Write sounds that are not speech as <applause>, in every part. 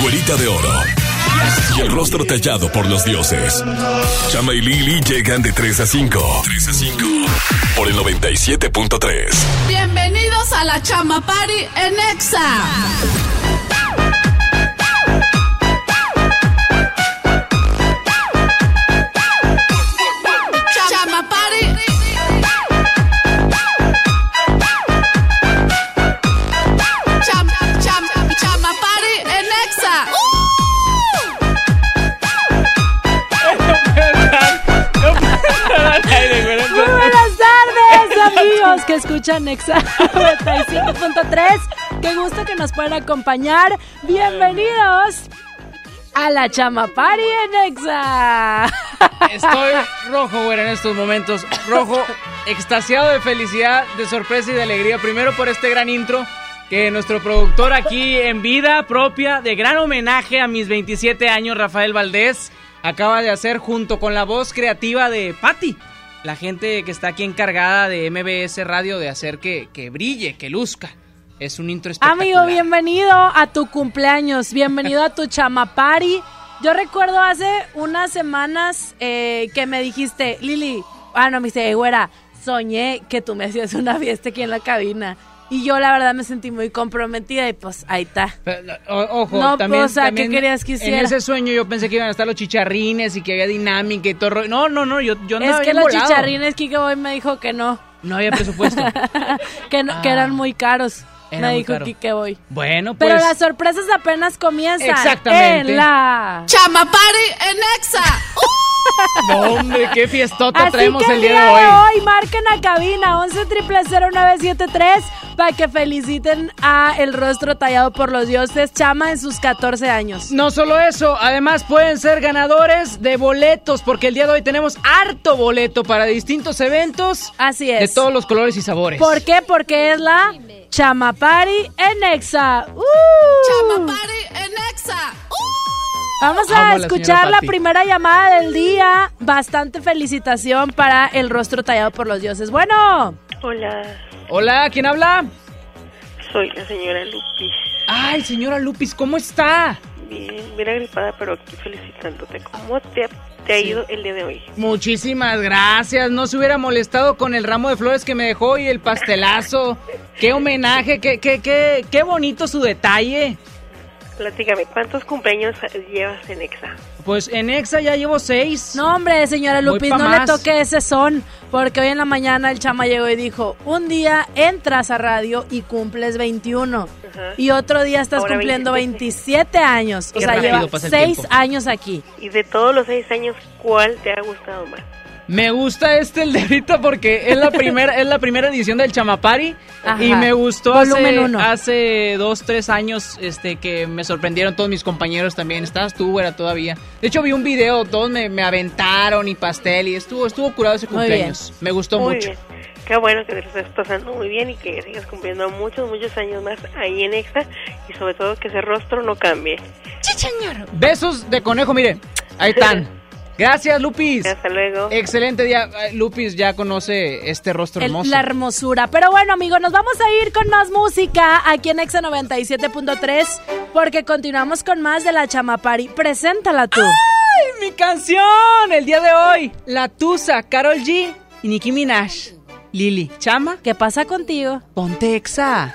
Güerita de oro. Y el rostro tallado por los dioses. Chama y Lili llegan de 3 a 5. 3 a 5. Por el 97.3. Bienvenidos a la Chama Party en Exa. Que escuchan Exa 95.3. Qué gusto que nos puedan acompañar. Bienvenidos a la Chama Party en Exa. <laughs> Estoy rojo, güey, en estos momentos. Rojo, extasiado de felicidad, de sorpresa y de alegría. Primero por este gran intro que nuestro productor aquí en vida propia, de gran homenaje a mis 27 años, Rafael Valdés, acaba de hacer junto con la voz creativa de Patti. La gente que está aquí encargada de MBS Radio de hacer que, que brille, que luzca. Es un intro. Amigo, bienvenido a tu cumpleaños. Bienvenido a tu Chama Party. Yo recuerdo hace unas semanas eh, que me dijiste, Lili, ah, no, me dice, güera, soñé que tú me hacías una fiesta aquí en la cabina. Y yo la verdad me sentí muy comprometida y pues ahí está. Pero, o- ojo, No, también, pues, o sea, ¿qué también querías que hiciera? En ese sueño yo pensé que iban a estar los chicharrines y que había dinámica y todo. No, no, no, yo, yo Es andaba que bien los volado. chicharrines Kike Boy me dijo que no, No había presupuesto. <laughs> que, no- que Ah. eran muy caros. Era me muy dijo caro. Kike Boy. bueno, pues. Pero las sorpresas apenas comienzan. Exactamente. En la... Chama Party en Exa. <laughs> No, hombre, qué fiestota Así traemos que el día de hoy. marquen a cabina 11 0973 para que feliciten a el rostro tallado por los dioses Chama en sus 14 años. No solo eso, además pueden ser ganadores de boletos, porque el día de hoy tenemos harto boleto para distintos eventos Así de es. todos los colores y sabores. ¿Por qué? Porque es la Chama Party en Exa. ¡Uh! Chama Party en Exa. Vamos Amo a escuchar la primera llamada del día. Bastante felicitación para el rostro tallado por los dioses. Bueno, Hola, Hola, ¿quién habla? soy la señora Lupis. Ay, señora Lupis, ¿cómo está? Bien, bien agripada, pero aquí felicitándote. ¿Cómo te, te ha ido el día de hoy? Muchísimas gracias. No se hubiera molestado con el ramo de flores que me dejó y el pastelazo. Qué homenaje, qué, qué, qué, qué bonito su detalle. Platícame, ¿cuántos cumpleaños llevas en EXA? Pues en Exa ya llevo seis. no hombre, señora Lupis, no le toque ese son, porque hoy en la mañana el chama llegó y dijo, un día entras a radio y cumples 21 Ajá. y otro día estás Ahora cumpliendo 27 27. años, o Qué sea, rápido lleva pasa el 6 tiempo. años aquí. Y de todos los seis años, ¿cuál te ha gustado más? Me gusta este el de ahorita porque es la primera, es la primera edición del Chamapari Ajá. y me gustó hace, uno. hace dos, tres años este que me sorprendieron todos mis compañeros también. Estabas tú, era todavía. De hecho vi un video, todos me, me aventaron y pastel y estuvo, estuvo curado ese cumpleaños. Me gustó muy mucho. bien. Qué bueno que te lo estés pasando muy bien y que sigas cumpliendo muchos, muchos años más ahí en EXA y sobre todo que ese rostro no cambie. Besos de conejo, mire, ahí están. <laughs> Gracias, Lupis. Hasta luego. Excelente día. Lupis ya conoce este rostro El- hermoso. la hermosura. Pero bueno, amigos, nos vamos a ir con más música aquí en Exa 97.3 porque continuamos con más de la Chamapari. Preséntala tú. ¡Ay, mi canción! El día de hoy. La Tusa, Carol G y Nicki Minaj. Lili, Chama, ¿Qué pasa contigo? ponte exa.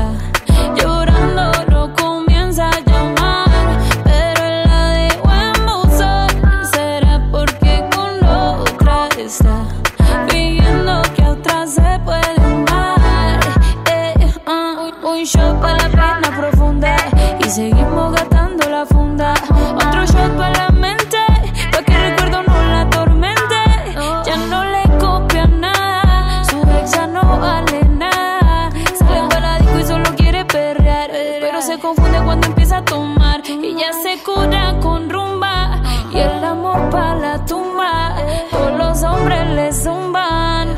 Seguimos gastando la funda. Otro shot para la mente, pa' que el recuerdo no la atormente. Ya no le copia nada, su ex ya no vale nada. Sale para disco y solo quiere perrear, pero se confunde cuando empieza a tomar y ya se cura con rumba y el amor para la tumba. Todos los hombres le zumban,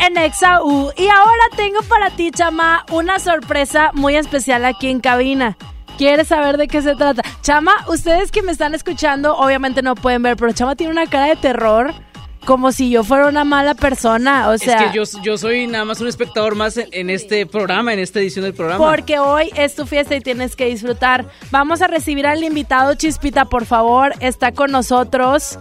En Exa U. Y ahora tengo para ti, Chama, una sorpresa muy especial aquí en cabina. ¿Quieres saber de qué se trata? Chama, ustedes que me están escuchando, obviamente no pueden ver, pero Chama tiene una cara de terror. Como si yo fuera una mala persona. O sea, es que yo, yo soy nada más un espectador más en, en este programa, en esta edición del programa. Porque hoy es tu fiesta y tienes que disfrutar. Vamos a recibir al invitado Chispita, por favor. Está con nosotros.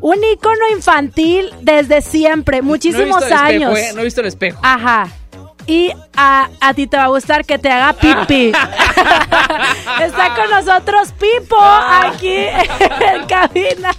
Un ícono infantil desde siempre, No he visto muchísimos el espejo, años. eh, no he visto el espejo. Ajá. Y a, a ti te va a gustar que te haga pipi. <laughs> Está con nosotros Pipo aquí en <laughs> cabina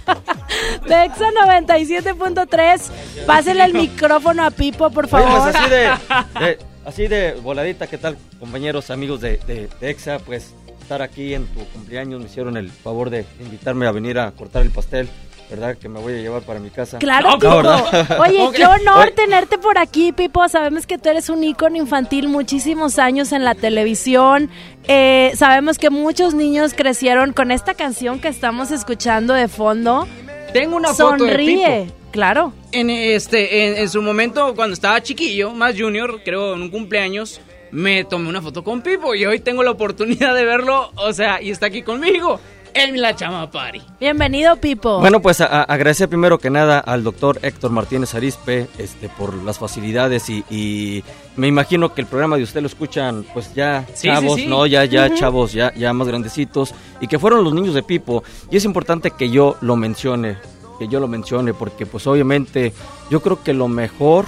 de Exa 97.3. Pásele el micrófono a Pipo, por Oye, favor. pues así de, <laughs> de- así de voladita, ¿qué tal, compañeros, amigos de, de- de EXA? Pues estar aquí en tu cumpleaños, me hicieron el favor de invitarme a venir a cortar el pastel, ¿verdad? Que me voy a llevar para mi casa. Claro, No, Pipo. Oye, Ok. qué honor tenerte por aquí, Pipo. Sabemos que tú eres un ícono infantil, muchísimos años en la televisión. Eh, sabemos que muchos niños crecieron con esta canción que estamos escuchando de fondo. Tengo una foto de Sonríe. Pipo. Claro. En, este, en, en su momento, cuando estaba chiquillo, más junior, creo en un cumpleaños, me tomé una foto con Pipo y hoy tengo la oportunidad de verlo, o sea, y está aquí conmigo en la Chama Party. Bienvenido, Pipo. Bueno, pues a- a- agradecer primero que nada al doctor Héctor Martínez Arispe este, por las facilidades y, y me imagino que el programa de usted lo escuchan pues ya Sí, chavos, sí, sí. ¿no? Ya, ya chavos, ya, ya más grandecitos y que fueron los niños de Pipo y es importante que yo lo mencione, que yo lo mencione porque pues obviamente yo creo que lo mejor,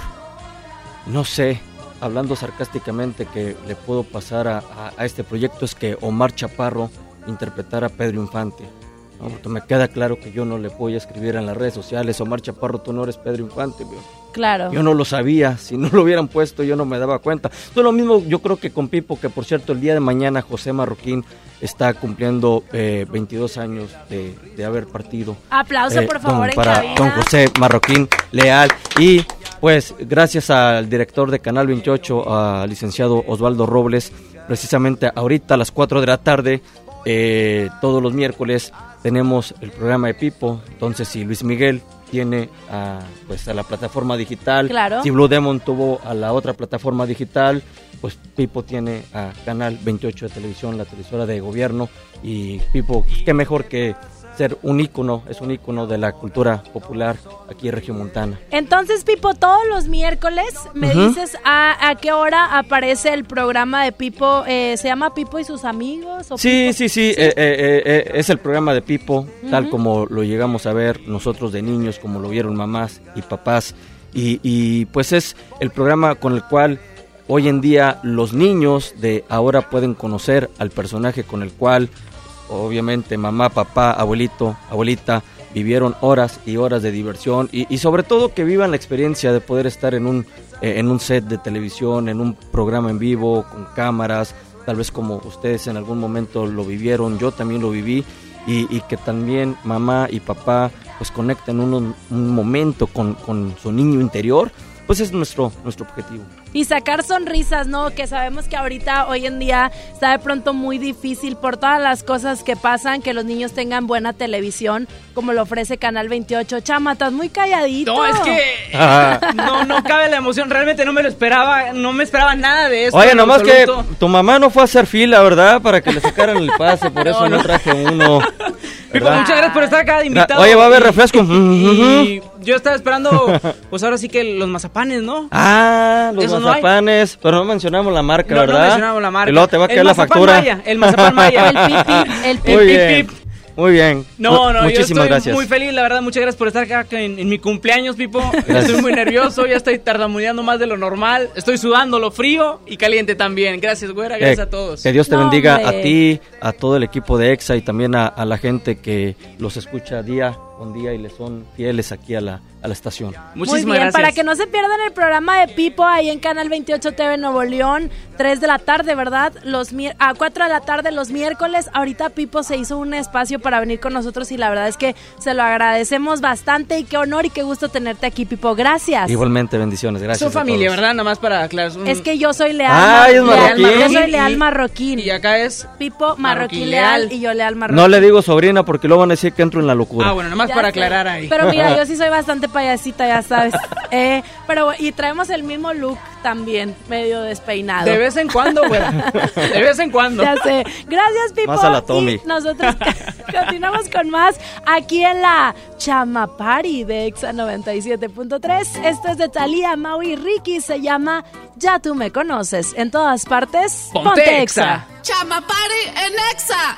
no sé, hablando sarcásticamente que le puedo pasar a, a- a este proyecto es que Omar Chaparro interpretara a Pedro Infante. ¿no? Porque me queda claro que yo no le voy a escribir en las redes sociales, Omar Chaparro, tú no eres Pedro Infante. viejo". claro. Yo no lo sabía, si no lo hubieran puesto yo no me daba cuenta. Todo lo mismo yo creo que con Pipo, que por cierto el día de mañana José Marroquín está cumpliendo eh, 22 años de, de haber partido. Aplauso, Eh, por favor, don- en para cabina. don José Marroquín Leal y pues gracias al director de Canal 28, al licenciado Osvaldo Robles, precisamente ahorita a las 4 de la tarde, eh, todos los miércoles tenemos el programa de Pipo, entonces si Luis Miguel tiene a, pues a la plataforma digital, Claro. si Blue Demon tuvo a la otra plataforma digital, pues Pipo tiene a Canal 28 de televisión, la televisora de gobierno y Pipo, pues, qué mejor que ser un ícono, es un ícono de la cultura popular aquí en Regiomontana. Entonces, Pipo, todos los miércoles me dices a, a qué hora aparece el programa de Pipo. eh, ¿Se llama Pipo y sus amigos? o Sí, sí, sí, eh, eh, es el programa de Pipo, tal como lo llegamos a ver nosotros de niños, como lo vieron mamás y papás. Y, y, pues es el programa con el cual hoy en día los niños de ahora pueden conocer al personaje con el cual obviamente mamá, papá, abuelito, abuelita vivieron horas y horas de diversión y, sobre todo que vivan la experiencia de poder estar en un, eh, en un set de televisión, en un programa en vivo, con cámaras, tal vez como ustedes en algún momento lo vivieron, yo también lo viví y, y que también mamá y papá pues conecten un, un momento con, con su niño interior, pues es nuestro, nuestro objetivo. Y sacar sonrisas, ¿no? Que sabemos que ahorita, hoy en día, está de pronto muy difícil por todas las cosas que pasan, que los niños tengan buena televisión, como lo ofrece Canal 28. Chama, estás muy calladito. No, es que <laughs> no, no cabe la emoción. Realmente no me lo esperaba. No me esperaba nada de esto. Oye, nomás que tu mamá no fue a hacer fila, ¿verdad? Para que le sacaran el pase, por <laughs> eso no, no. traje uno. <laughs> Muchas gracias por estar acá de invitado. Oye, va a haber Y- refresco. Y yo estaba esperando, <laughs> pues ahora sí que los mazapanes, ¿no? Ah, los Eso no mazapanes, pero no mencionamos la marca, No, no ¿verdad? mencionamos la marca. Y luego te va a El caer la mazapán factura. maya, el mazapán maya. El pip, pip, el pip, Muy pip, bien, pip. Muy bien. No, no, yo Muchísimas estoy gracias. muy feliz, la verdad, muchas gracias por estar acá en, en mi cumpleaños, Pipo. Estoy muy nervioso, ya estoy tartamudeando más de lo normal. Estoy sudando lo frío y caliente también. Gracias, güera, gracias Eh, a todos. Que Dios te No, bendiga hombre. a ti, a todo el equipo de EXA y también a, a la gente que los escucha día con día y les son fieles aquí a la, a la estación. Muy Muchísimas bien, gracias. para que no se pierdan el programa de Pipo ahí en Canal 28 TV Nuevo León, 3 de la tarde, ¿verdad? Los a 4 de la tarde los miércoles. Ahorita Pipo se hizo un espacio para venir con nosotros y la verdad es que se lo agradecemos bastante y qué honor y qué gusto tenerte aquí, Pipo. Gracias. Igualmente, bendiciones. Gracias. A familia, todos. ¿verdad? Nada más para aclarar. un- Es que yo soy leal. Ay, es leal marroquín. Yo soy leal marroquín. Y acá es. Pipo marroquín Marroquín leal leal. y yo leal marroquín. No le digo sobrina porque luego van a decir que entro en la locura. Ah, bueno, nada más Para sé. aclarar ahí. Pero mira, yo <laughs> sí soy bastante payasita, ya sabes. <laughs> Eh, pero y traemos el mismo look también, medio despeinado. De vez en cuando, güera. De vez en cuando. Ya sé. Gracias, Pipo. Más a la Tommy. Y nosotros <laughs> continuamos con más aquí en la Chama Party de Exa 97.3. Esto es de Talía, Mau y Ricky. Se llama Ya tú me conoces. En todas partes, Ponte Exa. Chama Party en Exa.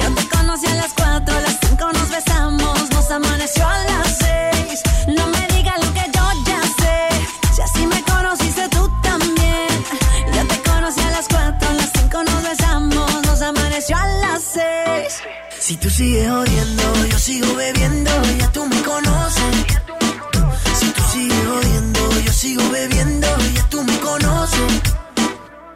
Yo te conocí a las cuatro, a las cinco nos besamos, nos amaneció a las seis. No me digas lo que yo ya sé. Si así me conociste tú también. Yo te conocí a las cuatro, a las cinco nos besamos, nos amaneció a las seis. Si tú sigues odiando, yo sigo bebiendo. Ya tú me conoces. Si tú sigues odiando, yo sigo bebiendo. Ya tú me conoces.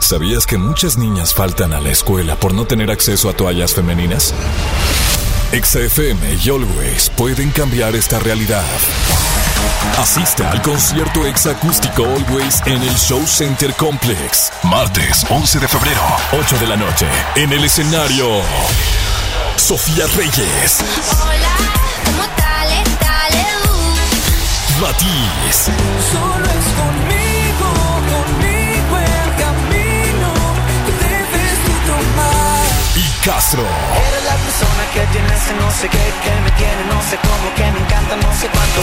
¿Sabías que muchas niñas faltan a la escuela por no tener acceso a toallas femeninas? XFM y Always pueden cambiar esta realidad. Asiste al concierto exacústico Always en el Show Center Complex. Martes 11 de febrero, 8 de la noche. En el escenario, Sofía Reyes. Hola, ¿cómo tal? Dale, Matiz. Solo es conmigo Castro. Eres la persona que tiene ese no sé qué, que me tiene no sé cómo, que me encanta no sé cuánto.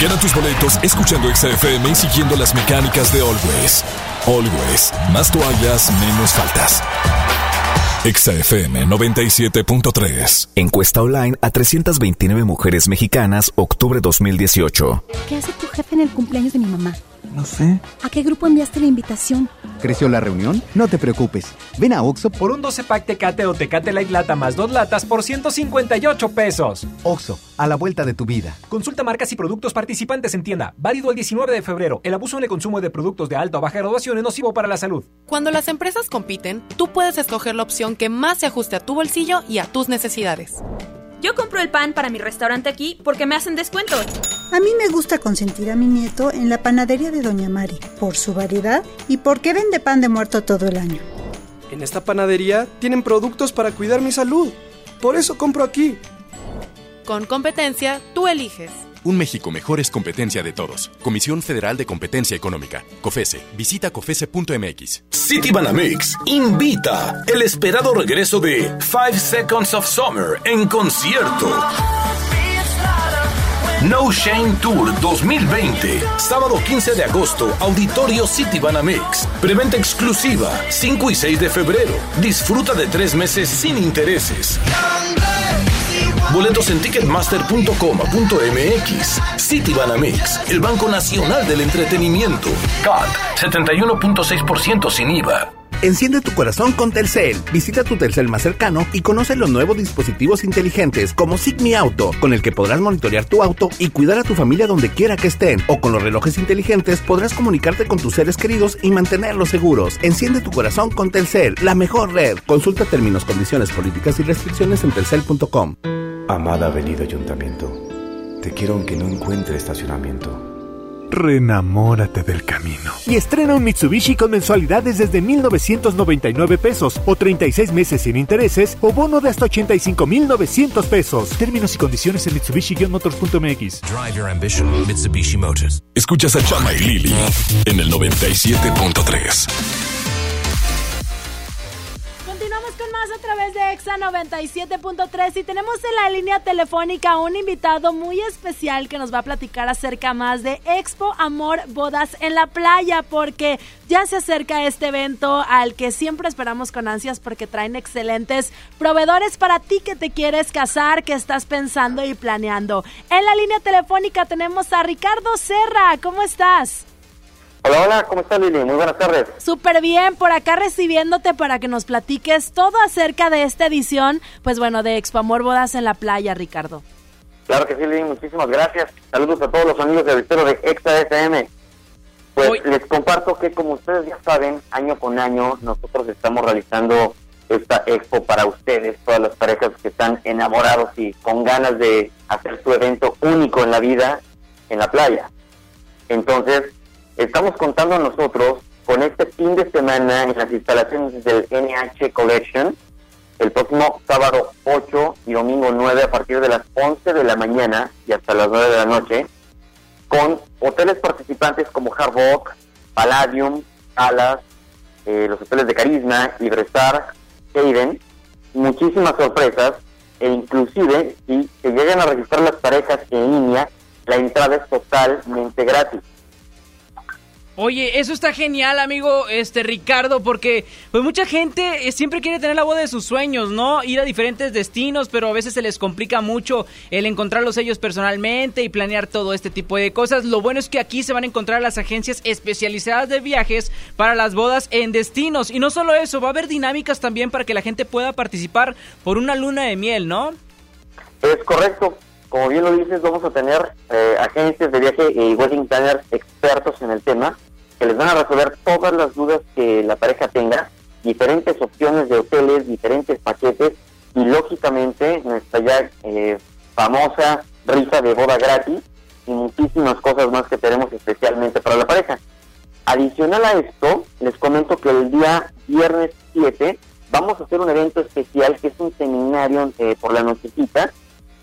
Gana tus boletos escuchando XFM y siguiendo las mecánicas de Always. Always. Más toallas, menos faltas. XFM 97.3. Encuesta online a 329 mujeres mexicanas, octubre 2018. ¿Qué hace tu jefe en el cumpleaños de mi mamá? No sé. ¿A qué grupo enviaste la invitación? ¿Creció la reunión? No te preocupes. Ven a Oxo por un 12 pack Tecate o Tecate Light Lata más dos latas por 158 pesos. Oxo, a la vuelta de tu vida. Consulta marcas y productos participantes en tienda. Válido el 19 de febrero. El abuso en el consumo de productos de alta o baja graduación es nocivo para la salud. Cuando las empresas compiten, tú puedes escoger la opción que más se ajuste a tu bolsillo y a tus necesidades. Yo compro el pan para mi restaurante aquí porque me hacen descuento. A mí me gusta consentir a mi nieto en la panadería de Doña Mari, por su variedad y porque vende pan de muerto todo el año. En esta panadería tienen productos para cuidar mi salud. Por eso compro aquí. Con competencia, tú eliges. Un México mejor es competencia de todos. Comisión Federal de Competencia Económica. COFESE. Visita COFESE.mx. City Banamex invita el esperado regreso de Five Seconds of Summer en concierto. No Shame Tour 2020. Sábado 15 de agosto, Auditorio City Banamex. Preventa exclusiva, 5 y 6 de febrero. Disfruta de tres meses sin intereses. Boletos en ticketmaster.com.mx. City Banamex, el Banco Nacional del Entretenimiento. CAT, 71.6% sin IVA. Enciende tu corazón con Telcel. Visita tu Telcel más cercano y conoce los nuevos dispositivos inteligentes como Sigmi Auto, con el que podrás monitorear tu auto y cuidar a tu familia donde quiera que estén. O con los relojes inteligentes podrás comunicarte con tus seres queridos y mantenerlos seguros. Enciende tu corazón con Telcel, la mejor red. Consulta términos, condiciones, políticas y restricciones en telcel.com. Amada Avenida Ayuntamiento, te quiero aunque no encuentre estacionamiento. Renamórate del camino. Y estrena un Mitsubishi con mensualidades desde 1,999 pesos o 36 meses sin intereses o bono de hasta 85,900 pesos. Términos y condiciones en Mitsubishi-motors.mx. Drive your ambition, Mitsubishi Motors. Escuchas a Chama y Lili en el 97.3. través de Exa 97.3 y tenemos en la línea telefónica un invitado muy especial que nos va a platicar acerca más de Expo Amor Bodas en la playa porque ya se acerca este evento al que siempre esperamos con ansias porque traen excelentes proveedores para ti que te quieres casar, que estás pensando y planeando. En la línea telefónica tenemos a Ricardo Serra, ¿cómo estás? Hola, hola, ¿cómo estás Lili? Muy buenas tardes. Súper bien, por acá recibiéndote para que nos platiques todo acerca de esta edición, pues bueno, de Expo Amor Bodas en la Playa, Ricardo. Claro que sí, Lili, muchísimas gracias. Saludos a todos los amigos de Victorio de Exa FM. Pues les comparto que como ustedes ya saben, año con año nosotros estamos realizando esta expo para ustedes, todas las parejas que están enamorados y con ganas de hacer su evento único en la vida en la playa. Entonces, estamos contando nosotros con este fin de semana en las instalaciones del NH Collection, el próximo sábado 8 y domingo 9 a partir de las 11 de la mañana y hasta las 9 de la noche, con hoteles participantes como Hard Rock, Palladium, Alas, eh, los hoteles de Carisma, Librestar, Hayden, muchísimas sorpresas e inclusive si se llegan a registrar las parejas en línea, la entrada es totalmente gratis. Oye, eso está genial, amigo, este Ricardo, porque pues mucha gente eh, siempre quiere tener la boda de sus sueños, ¿no? Ir a diferentes destinos, pero a veces se les complica mucho el encontrarlos ellos personalmente y planear todo este tipo de cosas. Lo bueno es que aquí se van a encontrar las agencias especializadas de viajes para las bodas en destinos. Y no solo eso, va a haber dinámicas también para que la gente pueda participar por una luna de miel, ¿no? Es correcto. Como bien lo dices, vamos a tener eh, agencias de viaje y wedding planners expertos en el tema que les van a resolver todas las dudas que la pareja tenga, diferentes opciones de hoteles, diferentes paquetes y lógicamente nuestra ya eh, famosa risa de boda gratis y muchísimas cosas más que tenemos especialmente para la pareja. Adicional a esto, les comento que el día viernes 7 vamos a hacer un evento especial que es un seminario eh, por la nochecita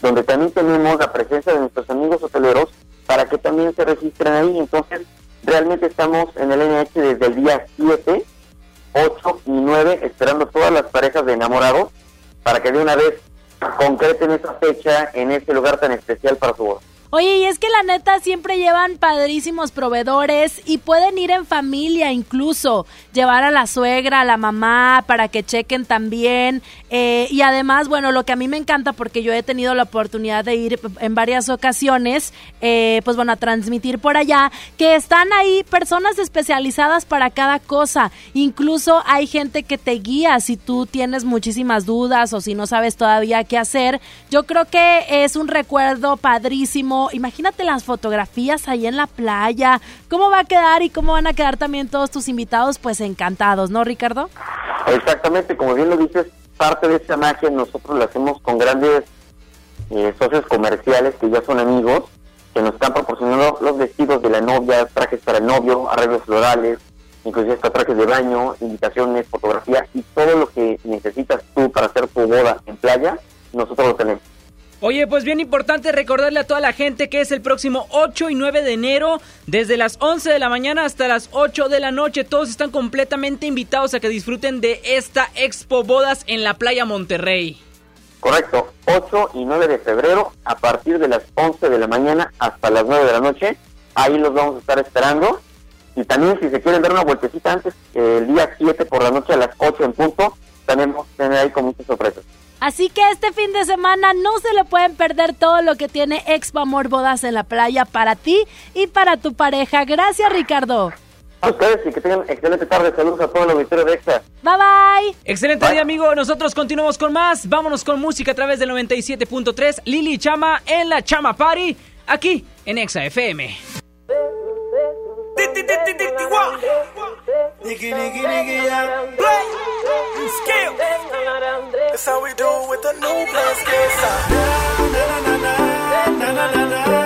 donde también tenemos la presencia de nuestros amigos hoteleros para que también se registren ahí. Entonces, realmente estamos en el NH desde el día 7, 8 y 9, esperando todas las parejas de enamorados para que de una vez concreten esa fecha en este lugar tan especial para su boda. Oye, y es que la neta siempre llevan padrísimos proveedores y pueden ir en familia incluso, llevar a la suegra, a la mamá, para que chequen también. Eh, y además, bueno, lo que a mí me encanta, porque yo he tenido la oportunidad de ir en varias ocasiones, eh, pues bueno, a transmitir por allá, que están ahí personas especializadas para cada cosa. Incluso hay gente que te guía si tú tienes muchísimas dudas o si no sabes todavía qué hacer. Yo creo que es un recuerdo padrísimo imagínate las fotografías ahí en la playa, cómo va a quedar y cómo van a quedar también todos tus invitados, pues encantados, ¿no, Ricardo? Exactamente, como bien lo dices, parte de esa magia nosotros la hacemos con grandes eh, socios comerciales que ya son amigos, que nos están proporcionando los vestidos de la novia, trajes para el novio, arreglos florales, inclusive hasta trajes de baño, invitaciones, fotografía y todo lo que necesitas tú para hacer tu boda en playa, nosotros lo tenemos. Oye, pues bien importante recordarle a toda la gente que es el próximo 8 y 9 de enero, desde las 11 de la mañana hasta las 8 de la noche. Todos están completamente invitados a que disfruten de esta Expo Bodas en la Playa Monterrey. Correcto, 8 y 9 de febrero, a partir de las 11 de la mañana hasta las 9 de la noche. Ahí los vamos a estar esperando. Y también si se quieren dar una vueltecita antes, el día 7 por la noche a las 8 en punto, tenemos tener ahí con muchas sorpresas. Así que este fin de semana no se le pueden perder todo lo que tiene Expo Amor Bodas en la playa para ti y para tu pareja. Gracias, Ricardo. A ustedes y que tengan excelente tarde. Saludos a todo el auditorio de Extra. Bye bye. Excelente día, amigo. Nosotros continuamos con más. Vámonos con música a través del 97.3. Lili Chama en la Chama Party, aquí en Exa FM. Nigga, nigga, nigga, yeah. Play scale. That's how we do with the new blast. Na na na na na na na na.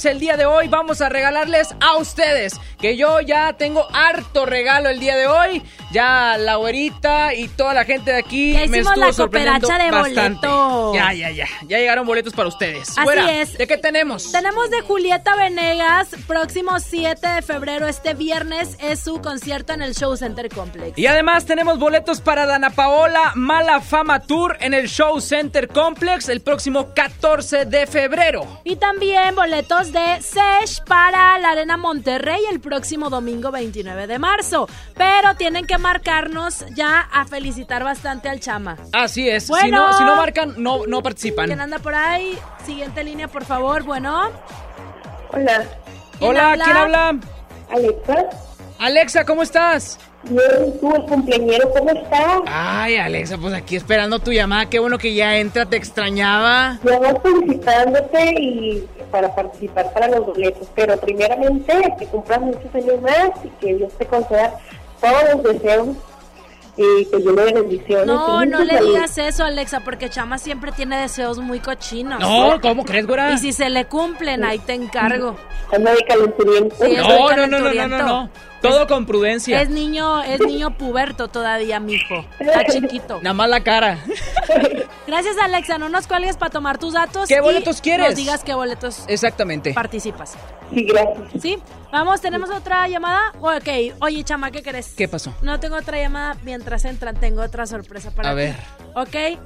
Hours, el día de hoy vamos a regalarles a ustedes, que yo ya tengo harto regalo el día de hoy, ya la güerita y toda la gente de aquí Ya me estuvo la sorprendiendo cooperacha de bastante. boletos. Ya, ya, ya, ya llegaron boletos para ustedes. Así es. ¿De qué tenemos? Tenemos de Julieta Venegas, próximo 7 de febrero, este viernes, es su concierto en el Show Center Complex. Y además tenemos boletos para Dana Paola Mala Fama Tour en el Show Center Complex el próximo 14 de febrero. Y también boletos de Sesh para la Arena Monterrey el próximo domingo 29 de marzo. Pero tienen que marcarnos ya a felicitar bastante al Chama. Así es. Si, Bueno. no, si no marcan, no, no participan. ¿Quién anda por ahí? Siguiente línea, por favor. Bueno. Hola. Hola, ¿quién habla? Alexa. Alexa, ¿cómo estás? Bien, tú, el cumpleañero, ¿cómo estás? Ay, Alexa, pues aquí esperando tu llamada. Qué bueno que ya entra, te extrañaba. Ya vas felicitándote y para participar para los boletos, pero primeramente que cumplas muchos años más y que Dios te conceda todos los deseos y te llene de bendiciones. No, no le salud. digas eso, Alexa, porque Chama siempre tiene deseos muy cochinos. No, ¿cómo crees, güera? Y si se le cumplen, ahí te encargo. Anda de calenturiento. Sí, No, no, no, no, no, no, no. Todo con prudencia. Es niño, es niño puberto todavía, mijo. Está chiquito. Nada más la cara. Gracias, Alexa. No nos cuelgues para tomar tus datos. ¿Qué y boletos quieres? Nos digas qué boletos Exactamente. participas. Sí, gracias. ¿Sí? Vamos, ¿tenemos otra llamada? Ok. Oye, chama, ¿qué crees? ¿Qué pasó? No tengo otra llamada. Mientras entran, tengo otra sorpresa para A ti. ver. Ok.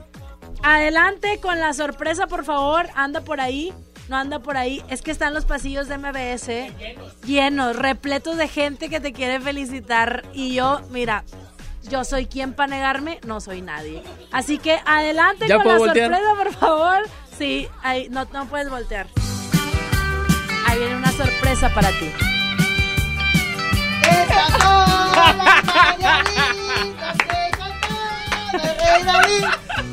Adelante con la sorpresa, por favor. Anda por ahí. No anda por ahí. Es que están los pasillos de MBS llenos, repletos de gente que te quiere felicitar. Y yo, mira, yo soy quien para negarme, no soy nadie. Así que adelante ¿Ya con la voltear? sorpresa, por favor. Sí, ahí, no, no puedes voltear. Ahí viene una sorpresa para ti. Rey David.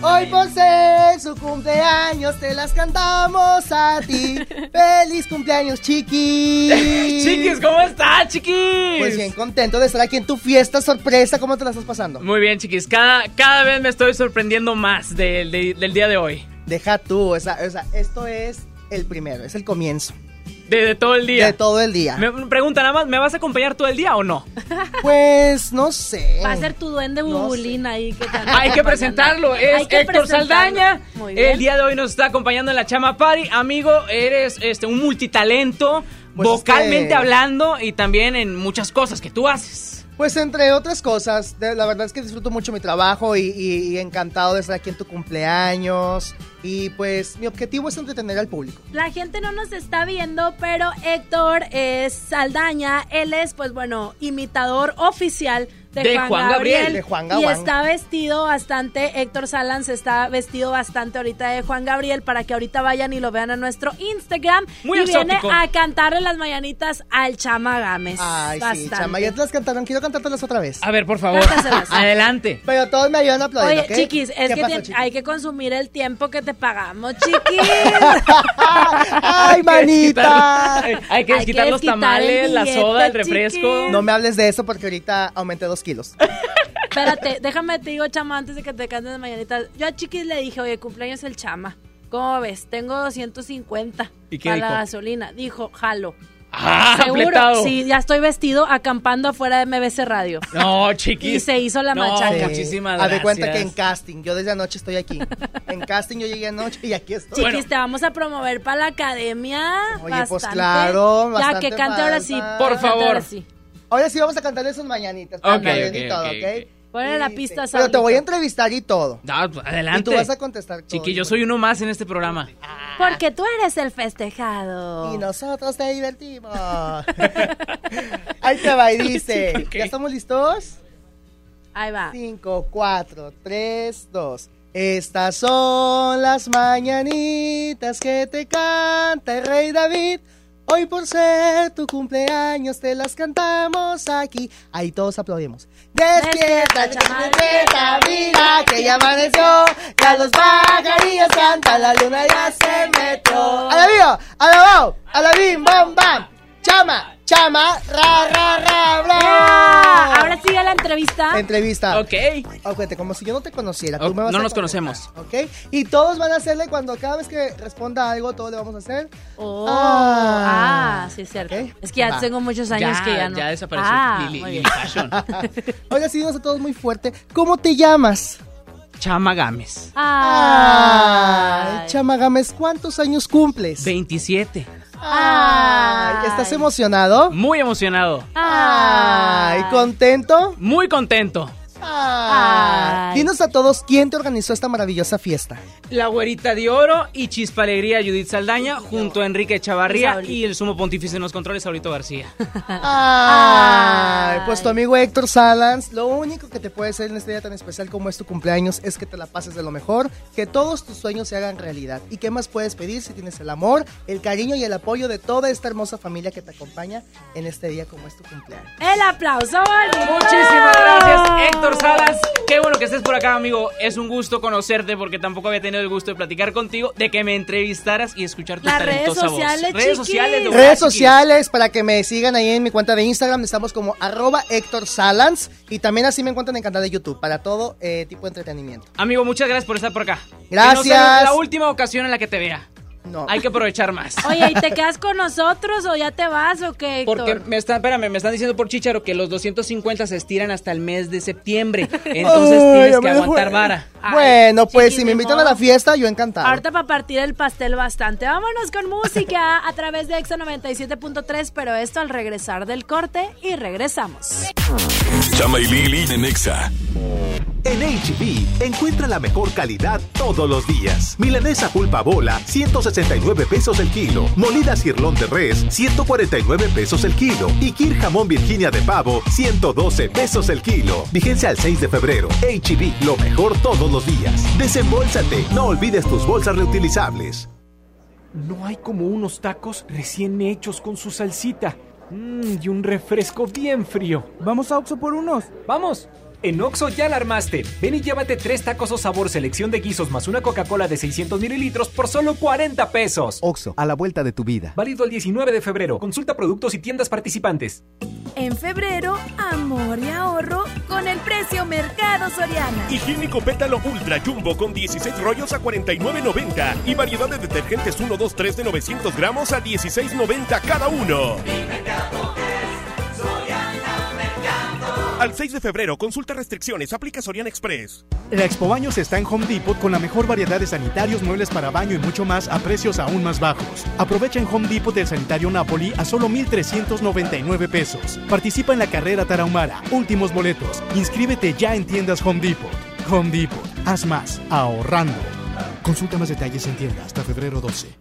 Hoy por ser su cumpleaños te las cantamos a ti. ¡Feliz cumpleaños, chiquis! Chiquis, ¿cómo estás, chiquis? Pues bien, contento de estar aquí en tu fiesta sorpresa. ¿Cómo te la estás pasando? Muy bien, chiquis. Cada, cada vez me estoy sorprendiendo más del- de- del día de hoy. Deja tú, o sea, o sea, esto es el primero, es el comienzo. De, de todo el día. De todo el día. Me pregunta nada más, ¿me vas a acompañar todo el día o no? <laughs> Pues no sé. Va a ser tu duende bubulín ahí. Que <laughs> Hay que presentarlo, es que Héctor presentarlo. Saldaña. Muy bien. El día de hoy nos está acompañando en la Chama Party. Amigo, eres este un multitalento, Pues es vocalmente que- hablando y también en muchas cosas que tú haces. Pues entre otras cosas, la verdad es que disfruto mucho mi trabajo y encantado de estar aquí en tu cumpleaños. Y pues mi objetivo es entretener al público. La gente no nos está viendo, pero Héctor es Saldaña. Él es, pues bueno, imitador oficial de, De Juan, Juan Gabriel. Gabriel. De Juan Y Gabriel. está vestido bastante, Héctor Salans está vestido bastante ahorita de Juan Gabriel para que ahorita vayan y lo vean a nuestro Instagram. Muy y viene a cantarle las mañanitas al Chama Gámez. Ay, sí, Bastante. chama, ya te las cantaron. Quiero cantártelas otra vez. A ver, por favor. <laughs> Adelante. Pero todos me ayudan a aplaudir, Oye, chiquis, es ¿Qué que pasó, tien- chiquis? hay que consumir el tiempo que te pagamos, chiquis. <laughs> ¡Ay, manita! <laughs> Hay que quitar los tamales, la soda, el refresco. chiquis. No me hables de eso porque ahorita aumenté dos kilos. Espérate, déjame te digo, chama, antes de que te canten las mañanitas. Yo a Chiquis le dije, oye, cumpleaños el chama. ¿Cómo ves? Tengo 250 ¿Y qué para dijo? la gasolina. Dijo, jalo. Ah, Seguro, apretado. sí, ya estoy vestido acampando afuera de MBC Radio. No, chiquis. Y se hizo la No, machaca. muchísimas Haz de gracias. cuenta que en casting, yo desde anoche estoy aquí. En casting yo llegué anoche y aquí estoy. Chiquis, te vamos a promover para la academia. Oye, pues bastante. claro, Ya bastante que cante ahora sí. Por favor. ahora sí. Ahora sí vamos a cantarle sus mañanitas. Ok, para ok, Gabriel y ok, todo, ok, ¿ok? Ponle la pista. Pero te voy a entrevistar y todo. No, pues, adelante. Y tú vas a contestar todo. Chiqui, yo soy uno más en este programa. Porque tú eres el festejado. Y nosotros te divertimos. <laughs> Ahí te va y <laughs> dice. ¿Ya estamos listos? Ahí va. 5, 4, 3, 2. Estas son las mañanitas que te canta el rey David. Hoy por ser tu cumpleaños te las cantamos aquí. Ahí todos aplaudimos. Despierta, despierta, mira que ya amaneció. Ya los pajarillos cantan, la luna ya se metió. ¡Alabío! ¡Alabao! ¡Alabim! ¡Bam! ¡Bam! ¡Chama! ¡Chama! ¡Ra! ¡Ra! ¡Ra! Ah, Ahora sigue la entrevista. Entrevista. Ok. Acuérdate, como si yo no te conociera. Tú Ok, me vas no a nos conocemos. ¿Ok? Y todos van a hacerle cuando cada vez que responda algo, todos le vamos a hacer. Oh, Ah. ah, sí, es cierto. Ok. Es que ya Va. tengo muchos años Ya, que ya no. ya desapareció Ah, Lili- muy Lili bien. Fashion. <laughs> Oiga, sí, a todos muy fuerte. ¿Cómo te llamas? Chama Gámez. Ay, Ay, Chama Gámez, ¿cuántos años cumples? 27. Ay, ¿estás emocionado? Muy emocionado. Ay, ¿contento? Muy contento. Dinos a todos quién te organizó esta maravillosa fiesta. La güerita de oro y Chispa Alegría Judith Saldaña junto a Enrique Chavarría Saulito. y el sumo pontífice en los controles, Saurito García. Ay, pues tu amigo Héctor Salans, lo único que te puede hacer en este día tan especial como es tu cumpleaños es que te la pases de lo mejor, que todos tus sueños se hagan realidad. ¿Y qué más puedes pedir si tienes el amor, el cariño y el apoyo de toda esta hermosa familia que te acompaña en este día como es tu cumpleaños? El aplauso. Muchísimas gracias, Héctor Salas. Qué bueno que estés por acá, amigo. Es un gusto conocerte porque tampoco había tenido el gusto de platicar contigo, de que me entrevistaras y escuchar tu Las redes talentosa sociales, voz. Redes sociales, de Redes chiquis. sociales para que me sigan ahí en mi cuenta de Instagram, estamos como arroba Héctor Salans y también así me encuentran en el canal de YouTube para todo eh, tipo de entretenimiento. Amigo, muchas gracias por estar por acá. Gracias. Que no sea la última ocasión en la que te vea. No. Hay que aprovechar más. <laughs> Oye, ¿y te quedas con nosotros o ya te vas o qué, Héctor? Porque me están, espérame, me están diciendo por Chicharo que los 250 se estiran hasta el mes de septiembre. <laughs> Entonces Ay, tienes que aguantar fue. vara. Ay, Bueno, pues si me invitan a la fiesta, yo encantado. Ahorita para partir el pastel bastante. Vámonos con música <laughs> a través de Exa 97.3, pero esto al regresar del corte y regresamos. Chama y Lili de Nexa. En HB, encuentra la mejor calidad todos los días. Milanesa pulpa bola, 169 pesos el kilo. Molida cirlón de res, 149 pesos el kilo. Y Kir jamón Virginia de pavo, 112 pesos el kilo. Vigencia al 6 de febrero. HB, lo mejor todos los días. Desembolsate, no olvides tus bolsas reutilizables. No hay como unos tacos recién hechos con su salsita. Mm, y un refresco bien frío. Vamos a Oxo por unos. ¡Vamos! En Oxo ya la armaste. Ven y llévate tres tacos o sabor selección de guisos más una Coca-Cola de 600 mililitros por solo 40 pesos. Oxo, a la vuelta de tu vida. Válido el 19 de febrero. Consulta productos y tiendas participantes. En febrero, amor y ahorro con el precio Mercado Soriana. Higiénico Pétalo Ultra Jumbo con 16 rollos a 49.90 y variedad de detergentes 1, 2, 3 de 900 gramos a 16.90 cada uno. Al 6 de febrero, consulta restricciones, aplica Soriana Express. La Expo Baños está en Home Depot con la mejor variedad de sanitarios, muebles para baño y mucho más a precios aún más bajos. Aprovecha en Home Depot el sanitario Napoli a solo 1,399 pesos. Participa en la carrera Tarahumara. Últimos boletos. Inscríbete ya en tiendas Home Depot. Home Depot. Haz más. Ahorrando. Consulta más detalles en tienda hasta febrero 12.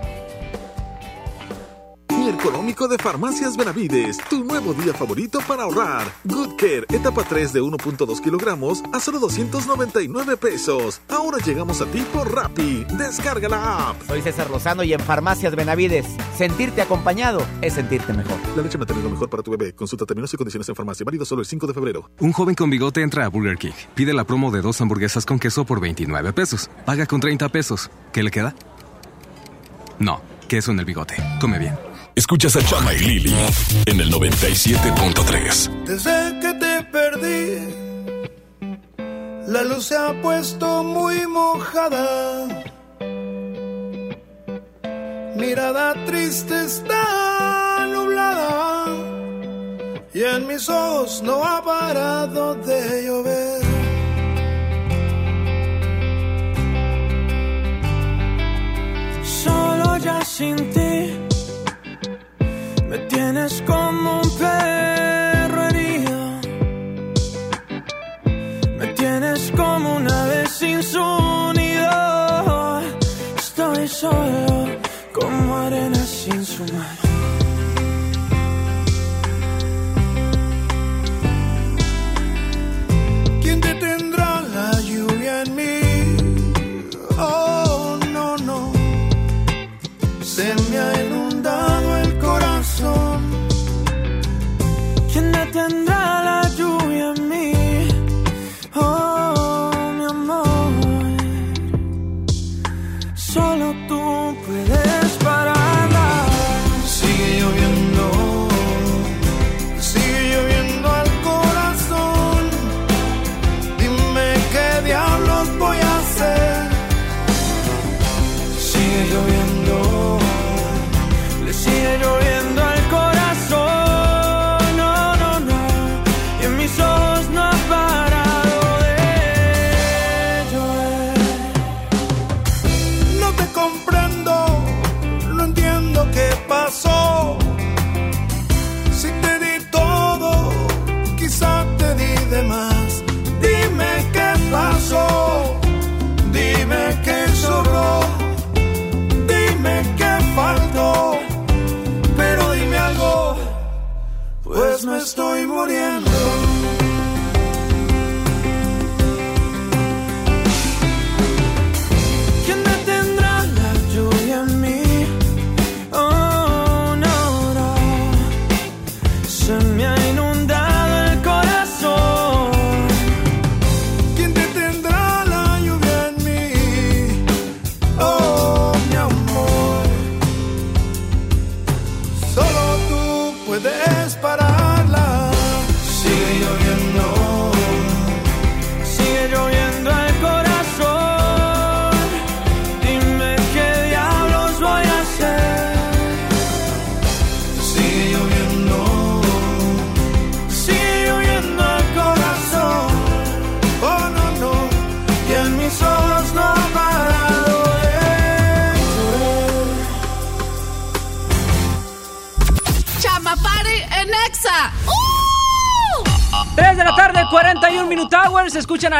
Día económico de Farmacias Benavides, tu nuevo día favorito para ahorrar. Good Care, etapa 3 de 1.2 kilogramos a solo 299 pesos. Ahora llegamos a ti por Rappi. Descarga la app. Soy César Lozano y en Farmacias Benavides, sentirte acompañado es sentirte mejor. La leche materna es lo mejor para tu bebé. Consulta términos y condiciones en farmacia. Válido solo el 5 de febrero. Un joven con bigote entra a Burger King. Pide la promo de dos hamburguesas con queso por 29 pesos. Paga con 30 pesos. ¿Qué le queda? No, queso en el bigote. Come bien. Escuchas a Chama y Lili en el 97.3. Desde que te perdí, la luz se ha puesto muy mojada. Mirada triste está nublada y en mis ojos no ha parado de llover. Solo ya sin ti me tienes como un perro herido. Me tienes como una vez sin su nido. Estoy solo como arena sin su mar. Estoy muriendo.